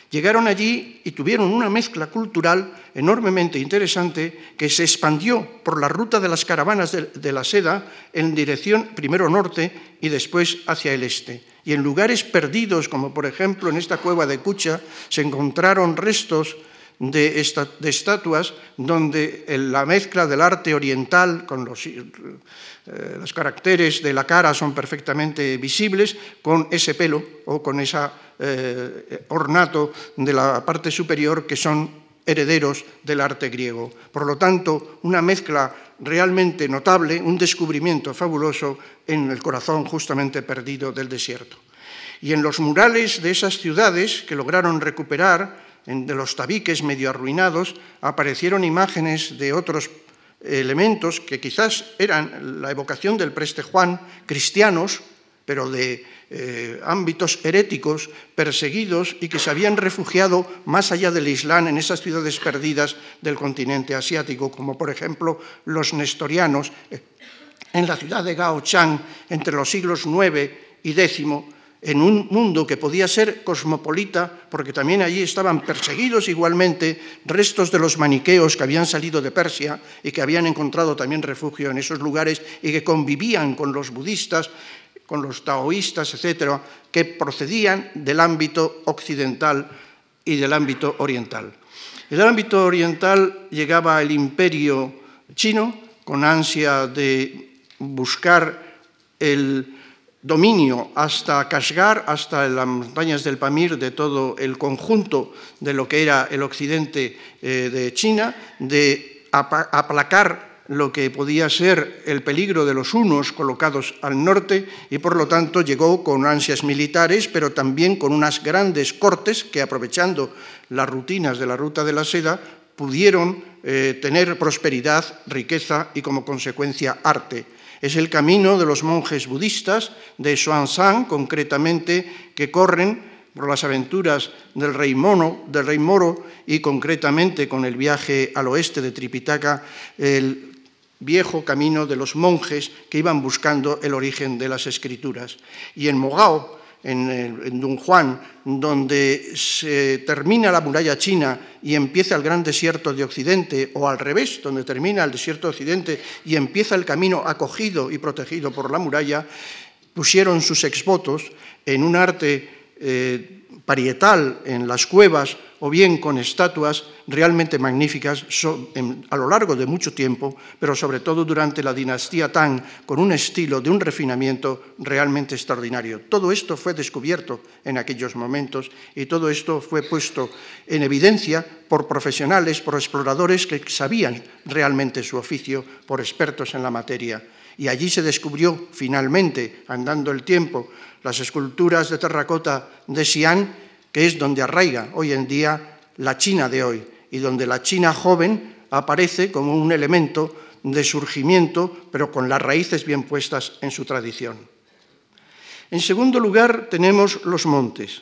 Llegaron allí y tuvieron una mezcla cultural enormemente interesante que se expandió por la ruta de las caravanas de, la seda en dirección primero norte y después hacia el este. Y en lugares perdidos, como por ejemplo en esta cueva de Cucha, se encontraron restos de, estatuas donde la mezcla del arte oriental con los, eh, los, caracteres de la cara son perfectamente visibles, con ese pelo o con ese eh, ornato de la parte superior que son herederos del arte griego. Por lo tanto, una mezcla realmente notable, un descubrimiento fabuloso en el corazón justamente perdido del desierto. Y en los murales de esas ciudades que lograron recuperar, de los tabiques medio arruinados, aparecieron imágenes de otros elementos que quizás eran la evocación del preste Juan, cristianos, pero de eh, ámbitos heréticos, perseguidos y que se habían refugiado más allá del Islam en esas ciudades perdidas del continente asiático, como por ejemplo los nestorianos eh, en la ciudad de Gaochang entre los siglos IX y X en un mundo que podía ser cosmopolita, porque también allí estaban perseguidos igualmente restos de los maniqueos que habían salido de Persia y que habían encontrado también refugio en esos lugares y que convivían con los budistas, con los taoístas, etcétera, que procedían del ámbito occidental y del ámbito oriental. En el ámbito oriental llegaba el imperio chino con ansia de buscar el dominio hasta Kashgar, hasta las montañas del Pamir, de todo el conjunto de lo que era el occidente eh, de China, de aplacar lo que podía ser el peligro de los unos colocados al norte y por lo tanto llegó con ansias militares, pero también con unas grandes cortes que aprovechando las rutinas de la ruta de la seda pudieron eh, tener prosperidad, riqueza y como consecuencia arte. Es el camino de los monjes budistas de Xuanzang, concretamente, que corren por las aventuras del rey, Mono, del rey Moro y concretamente con el viaje al oeste de Tripitaka, el viejo camino de los monjes que iban buscando el origen de las escrituras. Y en Mogao, en, Don Juan, donde se termina la muralla china y empieza el gran desierto de Occidente, o al revés, donde termina el desierto de Occidente y empieza el camino acogido y protegido por la muralla, pusieron sus exvotos en un arte eh, parietal en las cuevas o bien con estatuas realmente magníficas a lo largo de mucho tiempo, pero sobre todo durante la dinastía Tang, con un estilo de un refinamiento realmente extraordinario. Todo esto fue descubierto en aquellos momentos y todo esto fue puesto en evidencia por profesionales, por exploradores que sabían realmente su oficio, por expertos en la materia. Y allí se descubrió finalmente, andando el tiempo, las esculturas de terracota de Xi'an, que es donde arraiga hoy en día la China de hoy y donde la China joven aparece como un elemento de surgimiento, pero con las raíces bien puestas en su tradición. En segundo lugar, tenemos los montes.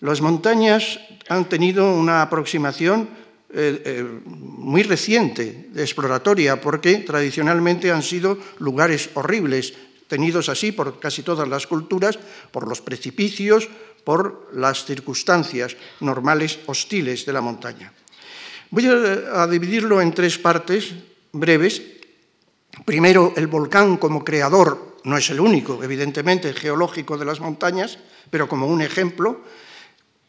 Las montañas han tenido una aproximación eh, eh, muy reciente, exploratoria, porque tradicionalmente han sido lugares horribles, tenidos así por casi todas las culturas, por los precipicios, por las circunstancias normales hostiles de la montaña. Voy a, dividirlo en tres partes breves. Primero, el volcán como creador, no es el único, evidentemente, geológico de las montañas, pero como un ejemplo,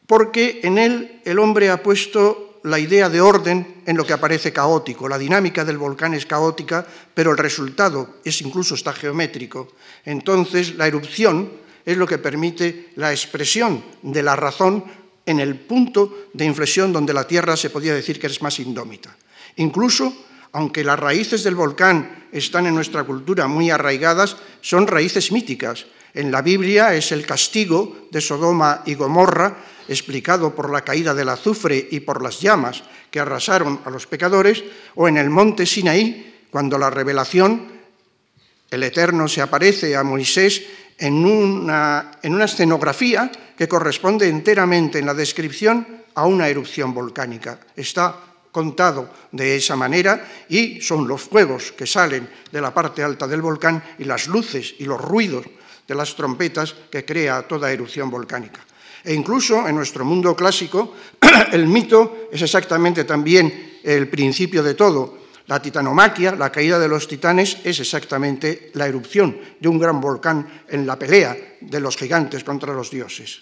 porque en él el hombre ha puesto la idea de orden en lo que aparece caótico. La dinámica del volcán es caótica, pero el resultado es incluso está geométrico. Entonces, la erupción es lo que permite la expresión de la razón en el punto de inflexión donde la Tierra se podía decir que es más indómita. Incluso, aunque las raíces del volcán están en nuestra cultura muy arraigadas, son raíces míticas. En la Biblia es el castigo de Sodoma y Gomorra, explicado por la caída del azufre y por las llamas que arrasaron a los pecadores, o en el monte Sinaí, cuando la revelación, el Eterno se aparece a Moisés en una, en una escenografía que corresponde enteramente en la descripción a una erupción volcánica. Está contado de esa manera y son los fuegos que salen de la parte alta del volcán y las luces y los ruidos de las trompetas que crea toda erupción volcánica. E incluso en nuestro mundo clásico, el mito es exactamente también el principio de todo. La titanomaquia, la caída de los titanes, es exactamente la erupción de un gran volcán en la pelea de los gigantes contra los dioses.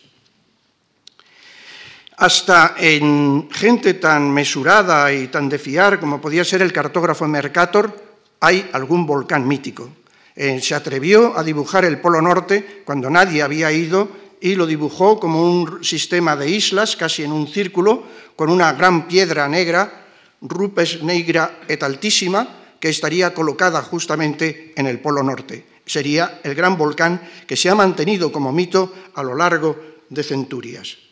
Hasta en gente tan mesurada y tan de fiar como podía ser el cartógrafo Mercator, hay algún volcán mítico. Eh, se atrevió a dibujar el Polo Norte cuando nadie había ido y lo dibujó como un sistema de islas, casi en un círculo, con una gran piedra negra, rupes negra et altísima, que estaría colocada justamente en el Polo Norte. Sería el gran volcán que se ha mantenido como mito a lo largo de centurias.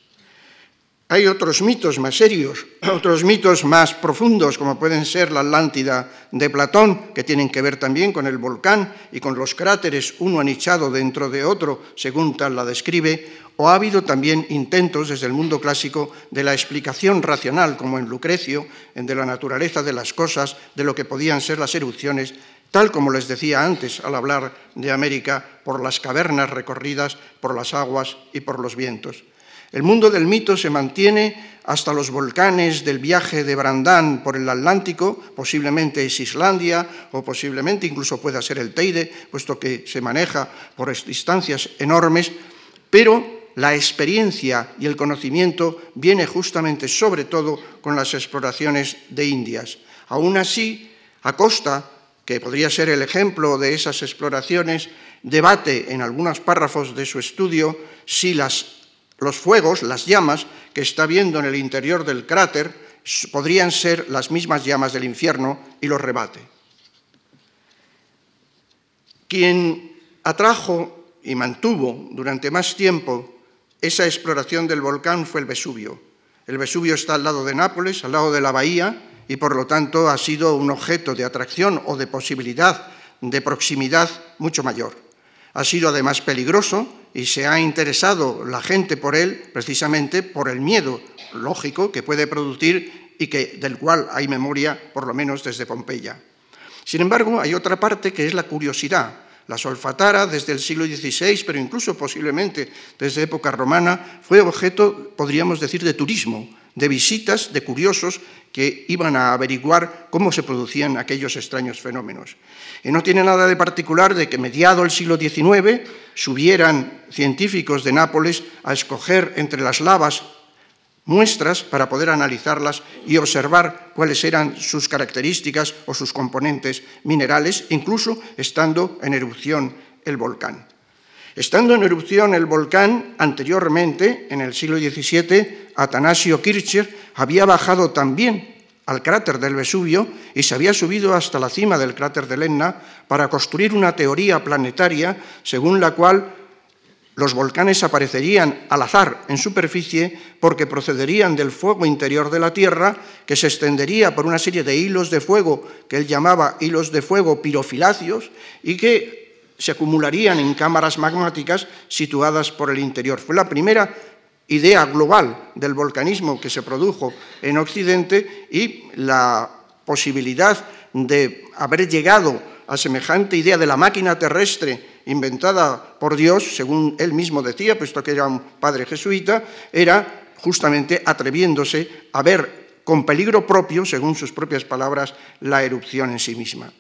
Hay otros mitos más serios, otros mitos más profundos, como pueden ser la Atlántida de Platón, que tienen que ver también con el volcán y con los cráteres, uno anichado dentro de otro, según tal la describe, o ha habido también intentos desde el mundo clásico de la explicación racional, como en Lucrecio, en de la naturaleza de las cosas, de lo que podían ser las erupciones, tal como les decía antes al hablar de América, por las cavernas recorridas, por las aguas y por los vientos. El mundo del mito se mantiene hasta los volcanes del viaje de Brandán por el Atlántico, posiblemente es Islandia o posiblemente incluso pueda ser el Teide, puesto que se maneja por distancias enormes, pero la experiencia y el conocimiento viene justamente sobre todo con las exploraciones de Indias. Aún así, Acosta, que podría ser el ejemplo de esas exploraciones, debate en algunos párrafos de su estudio si las los fuegos, las llamas que está viendo en el interior del cráter, podrían ser las mismas llamas del infierno y los rebate. Quien atrajo y mantuvo durante más tiempo esa exploración del volcán fue el Vesubio. El Vesubio está al lado de Nápoles, al lado de la bahía, y por lo tanto ha sido un objeto de atracción o de posibilidad de proximidad mucho mayor. Ha sido además peligroso y se ha interesado la gente por él precisamente por el miedo lógico que puede producir y que, del cual hay memoria por lo menos desde Pompeya. Sin embargo, hay otra parte que es la curiosidad. La solfatara desde el siglo XVI, pero incluso posiblemente desde época romana, fue objeto, podríamos decir, de turismo, de visitas de curiosos que iban a averiguar cómo se producían aquellos extraños fenómenos. Y no tiene nada de particular de que mediado el siglo XIX subieran científicos de Nápoles a escoger entre las lavas muestras para poder analizarlas y observar cuáles eran sus características o sus componentes minerales, incluso estando en erupción el volcán. Estando en erupción el volcán, anteriormente, en el siglo XVII, Atanasio Kircher había bajado también al cráter del Vesubio y se había subido hasta la cima del cráter de Lenna para construir una teoría planetaria según la cual los volcanes aparecerían al azar en superficie porque procederían del fuego interior de la Tierra, que se extendería por una serie de hilos de fuego que él llamaba hilos de fuego pirofilacios y que se acumularían en cámaras magmáticas situadas por el interior. Fue la primera idea global del volcanismo que se produjo en Occidente y la posibilidad de haber llegado a semejante idea de la máquina terrestre inventada por Dios, según él mismo decía, puesto que era un padre jesuita, era justamente atreviéndose a ver con peligro propio, según sus propias palabras, la erupción en sí misma.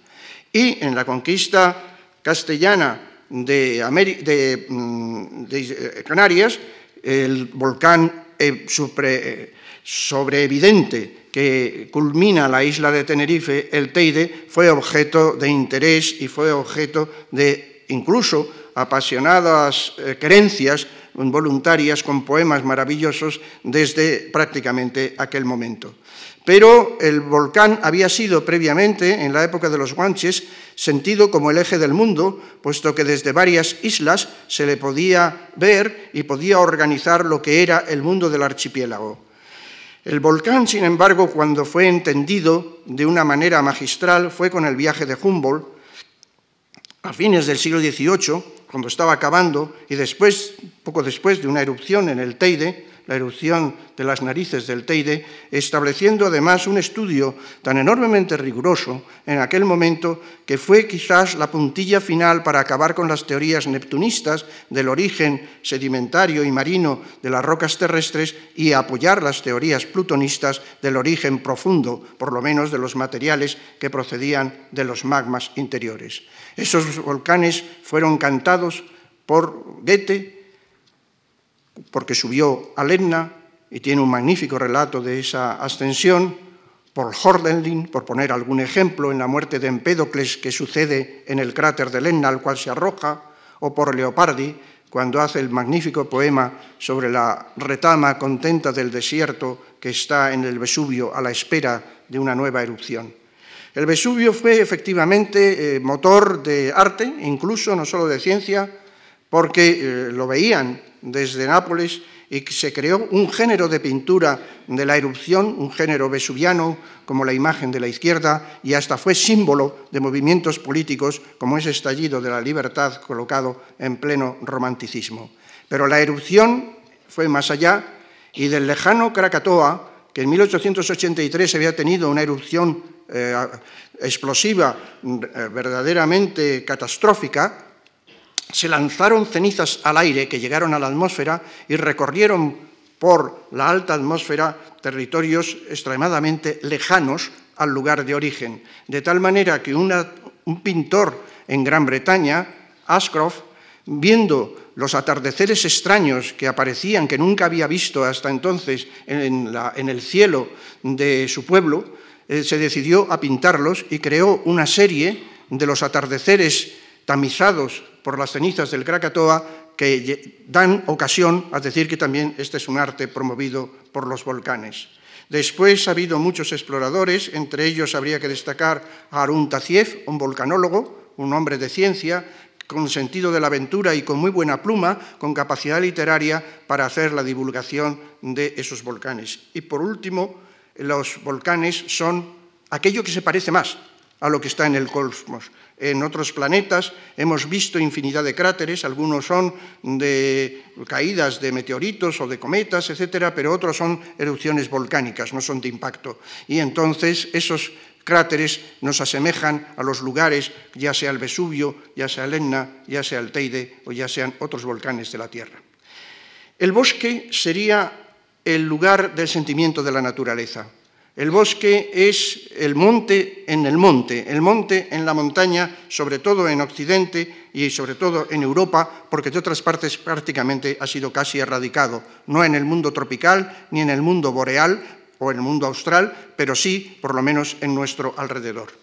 Y en la conquista castellana de, mm, eh, Canarias, el volcán eh, sobre, sobreevidente que culmina la isla de Tenerife, el Teide, fue objeto de interés y fue objeto de incluso apasionadas eh, creencias voluntarias con poemas maravillosos desde prácticamente aquel momento. Pero el volcán había sido previamente, en la época de los guanches, sentido como el eje del mundo, puesto que desde varias islas se le podía ver y podía organizar lo que era el mundo del archipiélago. El volcán, sin embargo, cuando fue entendido de una manera magistral, fue con el viaje de Humboldt, a fines del siglo XVIII, cuando estaba acabando, y después, poco después de una erupción en el Teide, la erupción de las narices del Teide, estableciendo además un estudio tan enormemente riguroso en aquel momento que fue quizás la puntilla final para acabar con las teorías neptunistas del origen sedimentario y marino de las rocas terrestres y apoyar las teorías plutonistas del origen profundo, por lo menos de los materiales que procedían de los magmas interiores. Esos volcanes fueron cantados por Goethe, porque subió a Etna y tiene un magnífico relato de esa ascensión, por Hordenlin, por poner algún ejemplo, en la muerte de Empédocles que sucede en el cráter de Etna al cual se arroja, o por Leopardi, cuando hace el magnífico poema sobre la retama contenta del desierto que está en el Vesubio a la espera de una nueva erupción. El Vesubio fue efectivamente eh, motor de arte, incluso no solo de ciencia, porque eh, lo veían desde Nápoles y se creó un género de pintura de la erupción, un género vesuviano, como la imagen de la izquierda, y hasta fue símbolo de movimientos políticos como ese estallido de la libertad colocado en pleno romanticismo. Pero la erupción fue más allá y del lejano Krakatoa, que en 1883 había tenido una erupción eh, explosiva eh, verdaderamente catastrófica, se lanzaron cenizas al aire que llegaron a la atmósfera y recorrieron por la alta atmósfera territorios extremadamente lejanos al lugar de origen, de tal manera que un pintor en Gran Bretaña, Ashcroft, viendo los atardeceres extraños que aparecían, que nunca había visto hasta entonces en, el cielo de su pueblo, eh, se decidió a pintarlos y creó una serie de los atardeceres tamizados por las cenizas del Krakatoa que dan ocasión a decir que también este es un arte promovido por los volcanes. Después ha habido muchos exploradores, entre ellos habría que destacar a Arun Taziev, un volcanólogo, un hombre de ciencia, con sentido de la aventura y con muy buena pluma, con capacidad literaria para hacer la divulgación de esos volcanes. Y por último, los volcanes son aquello que se parece más a lo que está en el cosmos. En otros planetas hemos visto infinidad de cráteres, algunos son de caídas de meteoritos o de cometas, etcétera, pero otros son erupciones volcánicas, no son de impacto. Y entonces esos cráteres nos asemejan a los lugares, ya sea el Vesubio, ya sea el Etna, ya sea el Teide o ya sean otros volcanes de la Tierra. El bosque sería el lugar del sentimiento de la naturaleza. El bosque es el monte en el monte, el monte en la montaña, sobre todo en Occidente y sobre todo en Europa, porque de otras partes prácticamente ha sido casi erradicado, no en el mundo tropical ni en el mundo boreal o en el mundo austral, pero sí, por lo menos, en nuestro alrededor.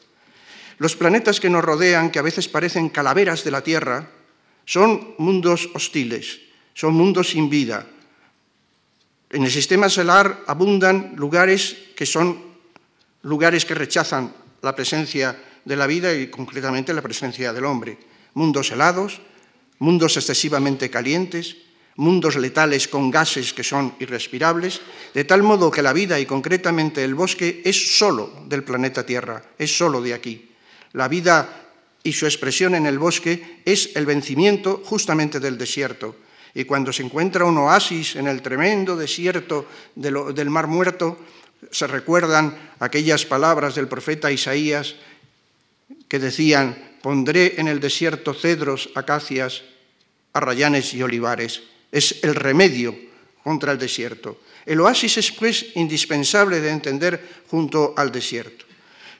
Los planetas que nos rodean, que a veces parecen calaveras de la Tierra, son mundos hostiles, son mundos sin vida, en el sistema solar abundan lugares que son lugares que rechazan la presencia de la vida y concretamente la presencia del hombre. Mundos helados, mundos excesivamente calientes, mundos letales con gases que son irrespirables, de tal modo que la vida y concretamente el bosque es solo del planeta Tierra, es solo de aquí. La vida y su expresión en el bosque es el vencimiento justamente del desierto, y cuando se encuentra un oasis en el tremendo desierto del Mar Muerto, se recuerdan aquellas palabras del profeta Isaías que decían, pondré en el desierto cedros, acacias, arrayanes y olivares. Es el remedio contra el desierto. El oasis es pues indispensable de entender junto al desierto.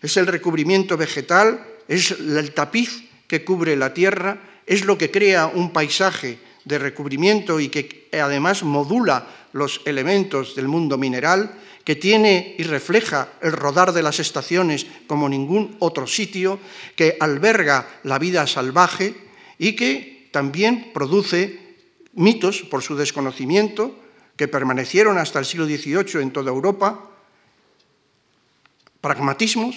Es el recubrimiento vegetal, es el tapiz que cubre la tierra, es lo que crea un paisaje de recubrimiento y que además modula los elementos del mundo mineral, que tiene y refleja el rodar de las estaciones como ningún otro sitio, que alberga la vida salvaje y que también produce mitos por su desconocimiento que permanecieron hasta el siglo XVIII en toda Europa, pragmatismos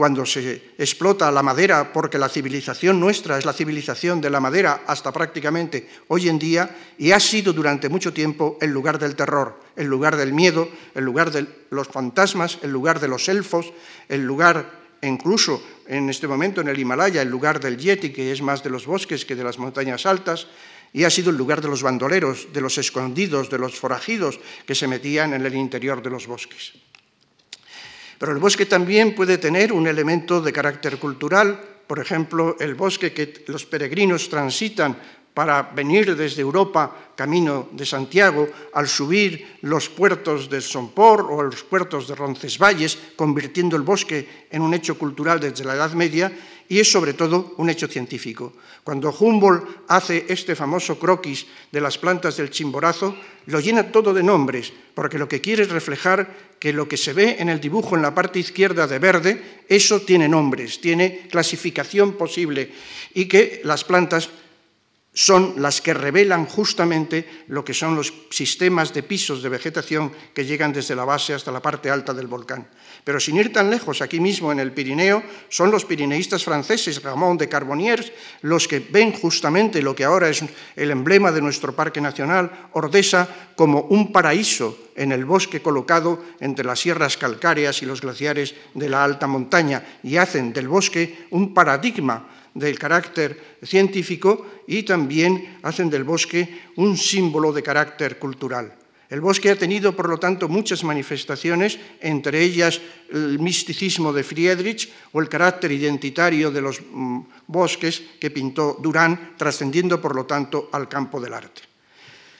cuando se explota la madera, porque la civilización nuestra es la civilización de la madera hasta prácticamente hoy en día, y ha sido durante mucho tiempo el lugar del terror, el lugar del miedo, el lugar de los fantasmas, el lugar de los elfos, el lugar incluso en este momento en el Himalaya, el lugar del yeti, que es más de los bosques que de las montañas altas, y ha sido el lugar de los bandoleros, de los escondidos, de los forajidos que se metían en el interior de los bosques. Pero el bosque también puede tener un elemento de carácter cultural, por ejemplo, el bosque que los peregrinos transitan para venir desde Europa camino de Santiago, al subir los puertos de Sompor o los puertos de Roncesvalles, convirtiendo el bosque en un hecho cultural desde la Edad Media, y es sobre todo un hecho científico. Cuando Humboldt hace este famoso croquis de las plantas del chimborazo, lo llena todo de nombres, porque lo que quiere es reflejar que lo que se ve en el dibujo en la parte izquierda de verde, eso tiene nombres, tiene clasificación posible, y que las plantas son las que revelan justamente lo que son los sistemas de pisos de vegetación que llegan desde la base hasta la parte alta del volcán. Pero sin ir tan lejos, aquí mismo en el Pirineo, son los pirineístas franceses, Ramón de Carbonniers, los que ven justamente lo que ahora es el emblema de nuestro Parque Nacional, Ordesa, como un paraíso en el bosque colocado entre las sierras calcáreas y los glaciares de la alta montaña, y hacen del bosque un paradigma del carácter científico y también hacen del bosque un símbolo de carácter cultural. El bosque ha tenido, por lo tanto, muchas manifestaciones, entre ellas el misticismo de Friedrich o el carácter identitario de los mm, bosques que pintó Durán, trascendiendo, por lo tanto, al campo del arte.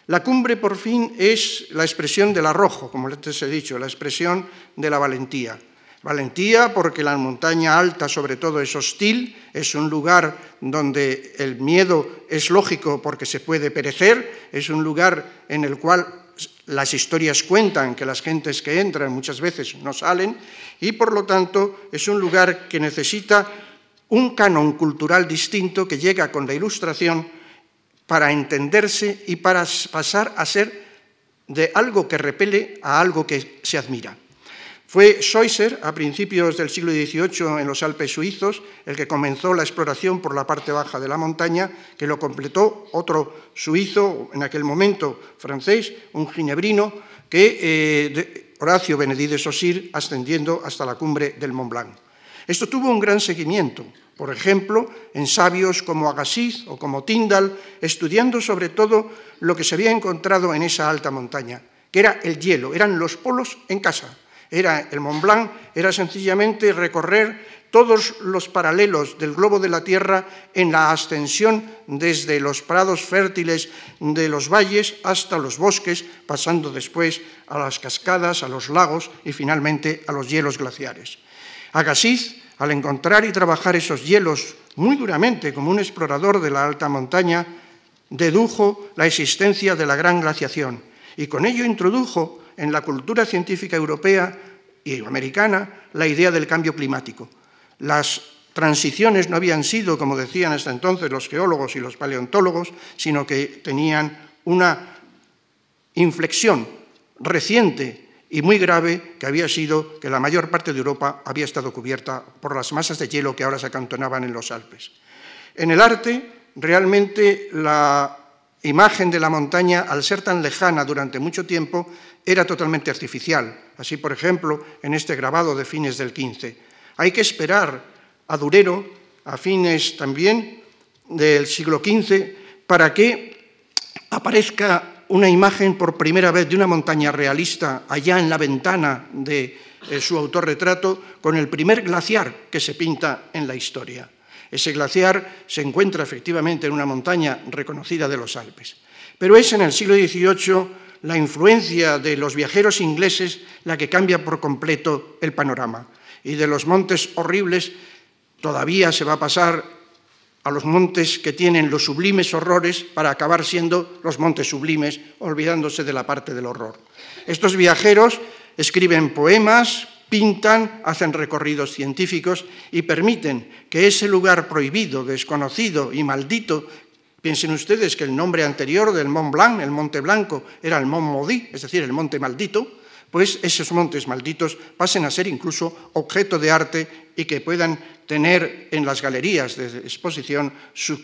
La cumbre, por fin, es la expresión del arrojo, como les he dicho, la expresión de la valentía. Valentía porque la montaña alta sobre todo es hostil, es un lugar donde el miedo es lógico porque se puede perecer, es un lugar en el cual las historias cuentan que las gentes que entran muchas veces no salen y por lo tanto es un lugar que necesita un canon cultural distinto que llega con la ilustración para entenderse y para pasar a ser de algo que repele a algo que se admira. Fue Scheuser, a principios del siglo XVIII en los Alpes suizos, el que comenzó la exploración por la parte baja de la montaña, que lo completó otro suizo, en aquel momento francés, un ginebrino, que eh, Horacio Benedí de Saussure, ascendiendo hasta la cumbre del Mont Blanc. Esto tuvo un gran seguimiento, por ejemplo, en sabios como Agassiz o como Tyndall, estudiando sobre todo lo que se había encontrado en esa alta montaña, que era el hielo, eran los polos en casa Era el Mont Blanc, era sencillamente recorrer todos los paralelos del globo de la Tierra en la ascensión desde los prados fértiles de los valles hasta los bosques, pasando después a las cascadas, a los lagos y finalmente a los hielos glaciares. Agassiz, al encontrar y trabajar esos hielos muy duramente como un explorador de la alta montaña, dedujo la existencia de la gran glaciación y con ello introdujo en la cultura científica europea y americana la idea del cambio climático las transiciones no habían sido, como decían hasta entonces los geólogos y los paleontólogos, sino que tenían una inflexión reciente y muy grave que había sido que la mayor parte de Europa había estado cubierta por las masas de hielo que ahora se acantonaban en los Alpes. En el arte, realmente la imagen de la montaña, al ser tan lejana durante mucho tiempo, era totalmente artificial. Así, por ejemplo, en este grabado de fines del 15 hay que esperar a Durero, a fines también del siglo XV, para que aparezca una imagen por primera vez de una montaña realista allá en la ventana de eh, su autorretrato con el primer glaciar que se pinta en la historia. Ese glaciar se encuentra efectivamente en una montaña reconocida de los Alpes. Pero es en el siglo XVIII la influencia de los viajeros ingleses la que cambia por completo el panorama y de los montes horribles todavía se va a pasar a los montes que tienen los sublimes horrores para acabar siendo los montes sublimes, olvidándose de la parte del horror. Estos viajeros escriben poemas, pintan, hacen recorridos científicos y permiten que ese lugar prohibido, desconocido y maldito, piensen ustedes que el nombre anterior del Mont Blanc, el Monte Blanco, era el Mont Maudit, es decir, el Monte Maldito, pues esos montes malditos pasen a ser incluso objeto de arte y que puedan tener en las galerías de exposición su,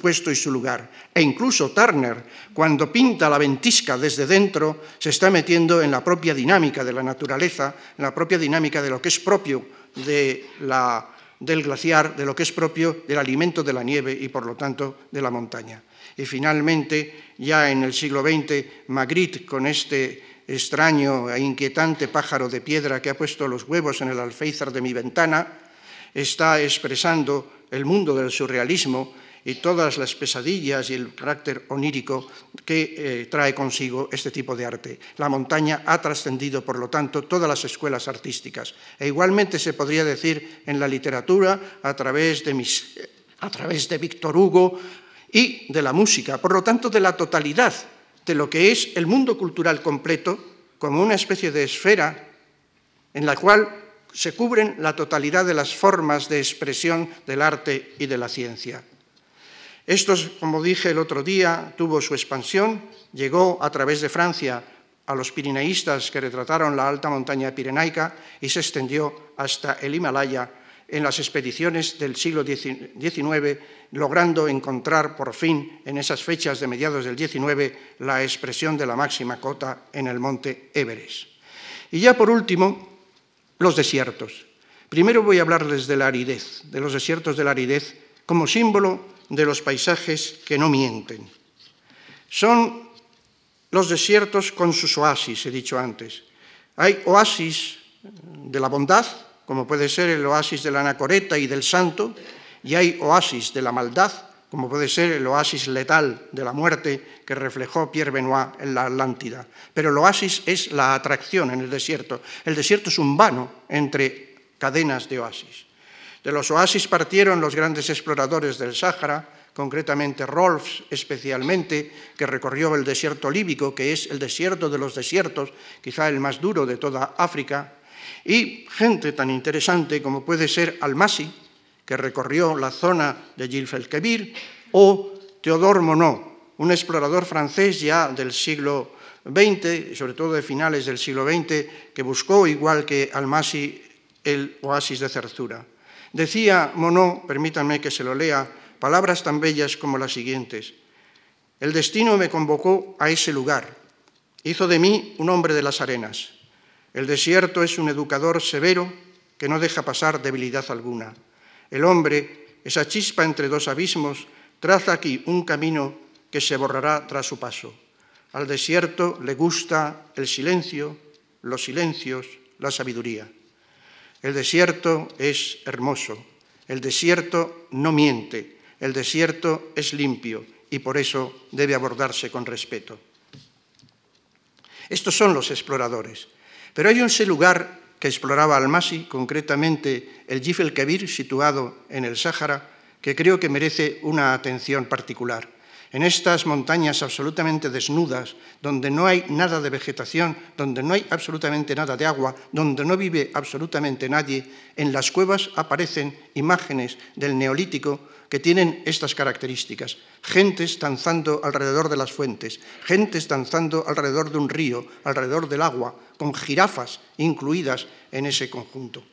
puesto y su lugar. E incluso Turner, cuando pinta la ventisca desde dentro, se está metiendo en la propia dinámica de la naturaleza, en la propia dinámica de lo que es propio del glaciar, de lo que es propio del alimento de la nieve y, por lo tanto, de la montaña. Y finalmente, ya en el siglo XX, Magritte, con este extraño e inquietante pájaro de piedra que ha puesto los huevos en el alféizar de mi ventana, está expresando el mundo del surrealismo y todas las pesadillas y el carácter onírico que eh, trae consigo este tipo de arte. La montaña ha trascendido, por lo tanto, todas las escuelas artísticas. E igualmente se podría decir en la literatura a través de, a través de Hugo y de la música, por lo tanto, de la totalidad de lo que es el mundo cultural completo como una especie de esfera en la cual se cubren la totalidad de las formas de expresión del arte y de la ciencia. Esto, como dije el otro día, tuvo su expansión, llegó a través de Francia a los pirineístas que retrataron la alta montaña pirenaica y se extendió hasta el Himalaya en las expediciones del siglo XIX, logrando encontrar por fin en esas fechas de mediados del XIX la expresión de la máxima cota en el monte Everest. Y ya por último, los desiertos. Primero voy a hablarles de la aridez, de los desiertos de la aridez, como símbolo de los paisajes que no mienten. Son los desiertos con sus oasis, he dicho antes. Hay oasis de la bondad, como puede ser el oasis de la Anacoreta y del Santo, y hay oasis de la maldad, como puede ser el oasis letal de la muerte que reflejó Pierre Benoit en la Atlántida. Pero el oasis es la atracción en el desierto. El desierto es un vano entre cadenas de oasis. De los oasis partieron los grandes exploradores del Sáhara, concretamente Rolfs especialmente, que recorrió el desierto líbico, que es el desierto de los desiertos, quizá el más duro de toda África, y gente tan interesante como puede ser Almasi, que recorrió la zona de Gilles el Kebir, o Théodore Monod, un explorador francés ya del siglo XX, sobre todo de finales del siglo XX, que buscó, igual que Almasi, el oasis de Cerzura. Decía Monod, permítanme que se lo lea, palabras tan bellas como las siguientes. El destino me convocó a ese lugar, hizo de mí un hombre de las arenas. El desierto es un educador severo que no deja pasar debilidad alguna. El hombre, esa chispa entre dos abismos, traza aquí un camino que se borrará tras su paso. Al desierto le gusta el silencio, los silencios, la sabiduría. El desierto es hermoso, el desierto no miente, el desierto es limpio y por eso debe abordarse con respeto. Estos son los exploradores. Pero hay un lugar que exploraba Almasi, concretamente el Jif el Kebir, situado en el Sáhara, que creo que merece una atención particular. En estas montañas absolutamente desnudas, donde no hay nada de vegetación, donde no hay absolutamente nada de agua, donde no vive absolutamente nadie, en las cuevas aparecen imágenes del neolítico que tienen estas características. Gentes danzando alrededor de las fuentes, gentes danzando alrededor de un río, alrededor del agua, con jirafas incluidas en ese conjunto.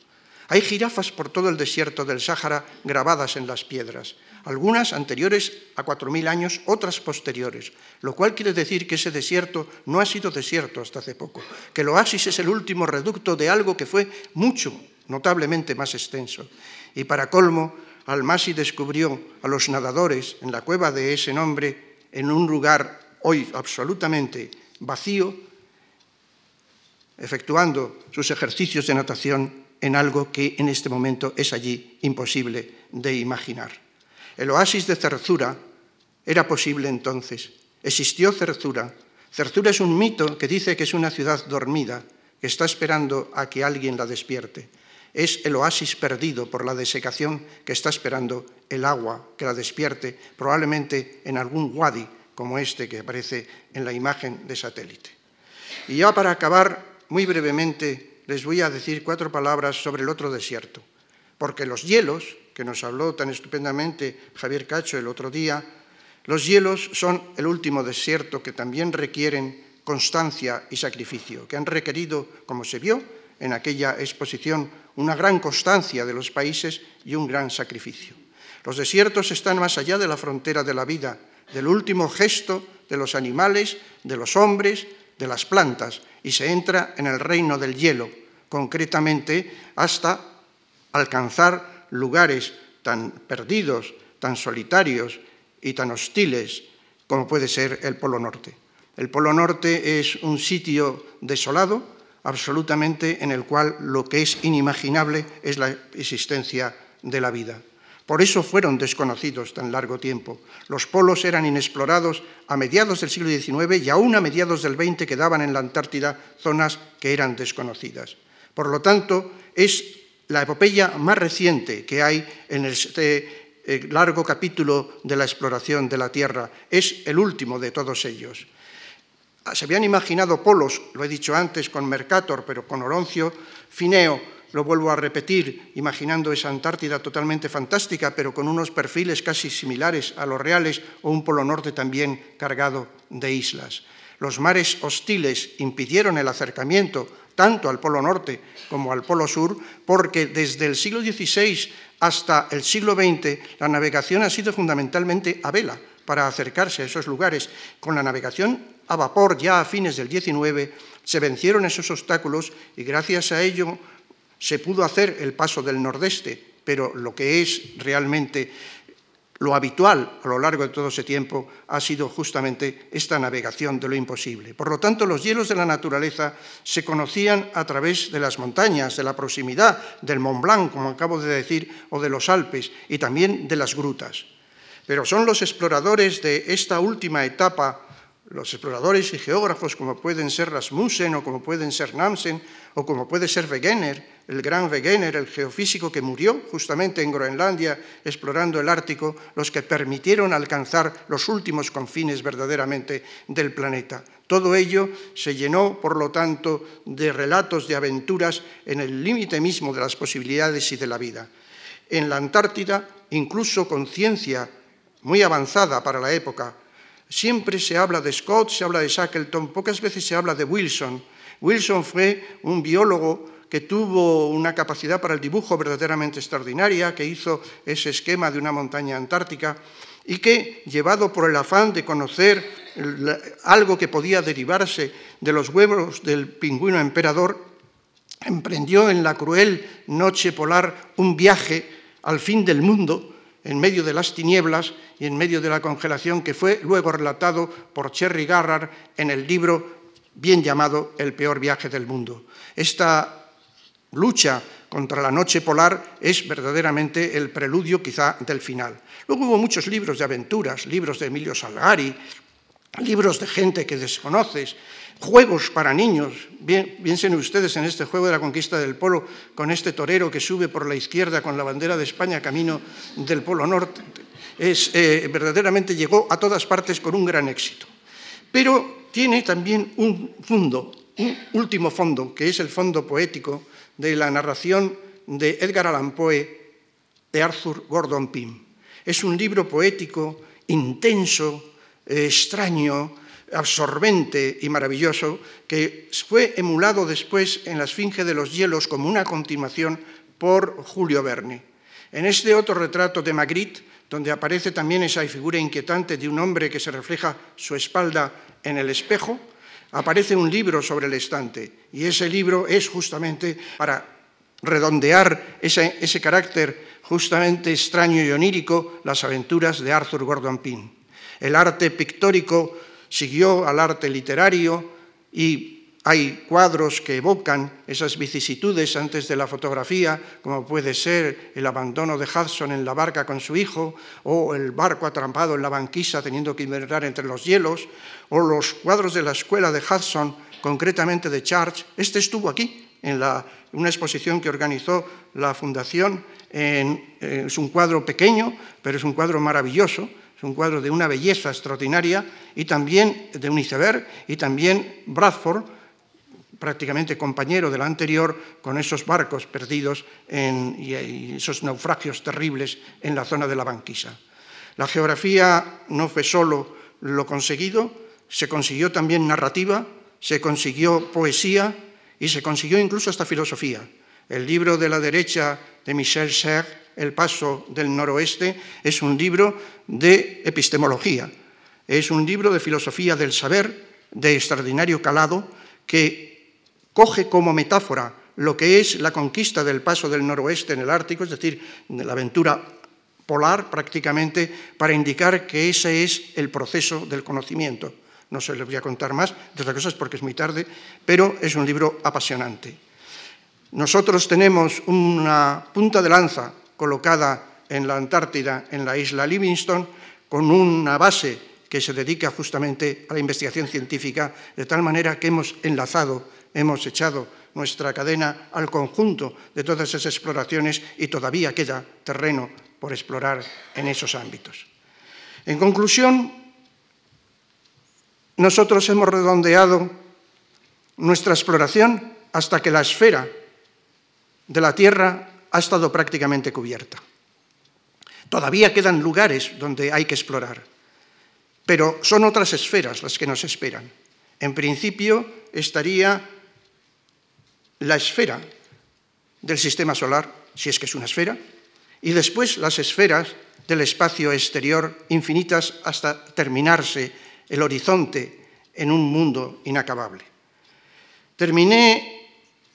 Hay jirafas por todo el desierto del Sáhara grabadas en las piedras, algunas anteriores a 4.000 años, otras posteriores, lo cual quiere decir que ese desierto no ha sido desierto hasta hace poco, que el oasis es el último reducto de algo que fue mucho, notablemente más extenso. Y para colmo, Almasi descubrió a los nadadores en la cueva de ese nombre, en un lugar hoy absolutamente vacío, efectuando sus ejercicios de natación en algo que en este momento es allí imposible de imaginar. El oasis de Cerzura era posible entonces. Existió Cerzura. Cerzura es un mito que dice que es una ciudad dormida, que está esperando a que alguien la despierte es el oasis perdido por la desecación que está esperando el agua que la despierte, probablemente en algún wadi como este que aparece en la imagen de satélite. Y ya para acabar, muy brevemente, les voy a decir cuatro palabras sobre el otro desierto, porque los hielos, que nos habló tan estupendamente Javier Cacho el otro día, los hielos son el último desierto que también requieren constancia y sacrificio, que han requerido, como se vio en aquella exposición, una gran constancia de los países y un gran sacrificio. Los desiertos están más allá de la frontera de la vida, del último gesto de los animales, de los hombres, de las plantas, y se entra en el reino del hielo, concretamente hasta alcanzar lugares tan perdidos, tan solitarios y tan hostiles como puede ser el Polo Norte. El Polo Norte es un sitio desolado, absolutamente en el cual lo que es inimaginable es la existencia de la vida. Por eso fueron desconocidos tan largo tiempo. Los polos eran inexplorados a mediados del siglo XIX y aún a mediados del XX quedaban en la Antártida zonas que eran desconocidas. Por lo tanto, es la epopeya más reciente que hay en este eh, largo capítulo de la exploración de la Tierra. Es el último de todos ellos. Ah, se habían imaginado polos, lo he dicho antes con Mercator, pero con Oroncio Fineo, lo vuelvo a repetir, imaginando esa Antártida totalmente fantástica, pero con unos perfiles casi similares a los reales, o un polo norte también cargado de islas. Los mares hostiles impidieron el acercamiento tanto al polo norte como al polo sur, porque desde el siglo XVI hasta el siglo XX la navegación ha sido fundamentalmente a vela para acercarse a esos lugares. Con la navegación a vapor ya a fines del 19 se vencieron esos obstáculos y gracias a ello se pudo hacer el paso del nordeste, pero lo que es realmente lo habitual a lo largo de todo ese tiempo ha sido justamente esta navegación de lo imposible. Por lo tanto, los hielos de la naturaleza se conocían a través de las montañas, de la proximidad del Mont Blanc, como acabo de decir, o de los Alpes, y también de las grutas. Pero son los exploradores de esta última etapa los exploradores y geógrafos como pueden ser Rasmussen o como pueden ser Nansen o como puede ser Wegener, el gran Wegener, el geofísico que murió justamente en Groenlandia explorando el Ártico, los que permitieron alcanzar los últimos confines verdaderamente del planeta. Todo ello se llenó, por lo tanto, de relatos de aventuras en el límite mismo de las posibilidades y de la vida. En la Antártida, incluso con ciencia muy avanzada para la época, Siempre se habla de Scott, se habla de Shackleton, pocas veces se habla de Wilson. Wilson fue un biólogo que tuvo una capacidad para el dibujo verdaderamente extraordinaria, que hizo ese esquema de una montaña antártica y que, llevado por el afán de conocer algo que podía derivarse de los huevos del pingüino emperador, emprendió en la cruel noche polar un viaje al fin del mundo en medio de las tinieblas y en medio de la congelación, que fue luego relatado por Cherry Garrard en el libro bien llamado El peor viaje del mundo. Esta lucha contra la noche polar es verdaderamente el preludio quizá del final. Luego hubo muchos libros de aventuras, libros de Emilio Salgari, libros de gente que desconoces, juegos para niños. Bien, piensen ustedes en este juego de la conquista del polo con este torero que sube por la izquierda con la bandera de España camino del polo norte. Es, eh, verdaderamente llegó a todas partes con un gran éxito. Pero tiene también un fondo, un último fondo, que es el fondo poético de la narración de Edgar Allan Poe de Arthur Gordon Pym. Es un libro poético intenso, extraño, absorbente y maravilloso que fue emulado después en la Esfinge de los Hielos como una continuación por Julio Verne. En este otro retrato de Magritte, donde aparece también esa figura inquietante de un hombre que se refleja su espalda en el espejo, aparece un libro sobre el estante y ese libro es justamente para redondear ese, ese carácter justamente extraño y onírico, las aventuras de Arthur Gordon Pym. El arte pictórico siguió al arte literario y hay cuadros que evocan esas vicisitudes antes de la fotografía, como puede ser el abandono de Hudson en la barca con su hijo, o el barco atrapado en la banquisa teniendo que invernar entre los hielos, o los cuadros de la escuela de Hudson, concretamente de Charge. Este estuvo aquí, en una exposición que organizó la Fundación. es un cuadro pequeño, pero es un cuadro maravilloso es un cuadro de una belleza extraordinaria y también de un iceberg y también Bradford, prácticamente compañero del anterior, con esos barcos perdidos y esos naufragios terribles en la zona de la banquisa. La geografía no fue solo lo conseguido, se consiguió también narrativa, se consiguió poesía y se consiguió incluso hasta filosofía. El libro de la derecha de Michel Serres el paso del noroeste es un libro de epistemología, es un libro de filosofía del saber de extraordinario calado que coge como metáfora lo que es la conquista del paso del noroeste en el Ártico, es decir, de la aventura polar prácticamente, para indicar que ese es el proceso del conocimiento. No se les voy a contar más de otras cosas porque es muy tarde, pero es un libro apasionante. Nosotros tenemos una punta de lanza colocada en la Antártida, en la isla Livingston, con una base que se dedica justamente a la investigación científica, de tal manera que hemos enlazado, hemos echado nuestra cadena al conjunto de todas esas exploraciones y todavía queda terreno por explorar en esos ámbitos. En conclusión, nosotros hemos redondeado nuestra exploración hasta que la esfera de la Tierra ha estado prácticamente cubierta. Todavía quedan lugares donde hay que explorar, pero son otras esferas las que nos esperan. En principio estaría la esfera del sistema solar, si es que es una esfera, y después las esferas del espacio exterior infinitas hasta terminarse el horizonte en un mundo inacabable. Terminé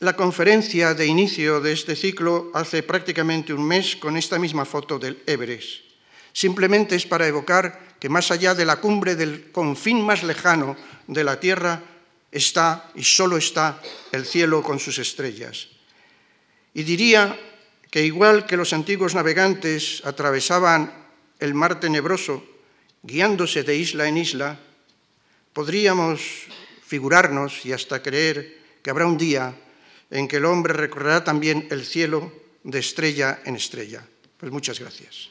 la conferencia de inicio de este ciclo hace prácticamente un mes con esta misma foto del Everest. Simplemente es para evocar que más allá de la cumbre del confín más lejano de la Tierra está y solo está el cielo con sus estrellas. Y diría que igual que los antiguos navegantes atravesaban el mar tenebroso guiándose de isla en isla, podríamos figurarnos y hasta creer que habrá un día en que el hombre recorrerá también el cielo de estrella en estrella. Pues muchas gracias.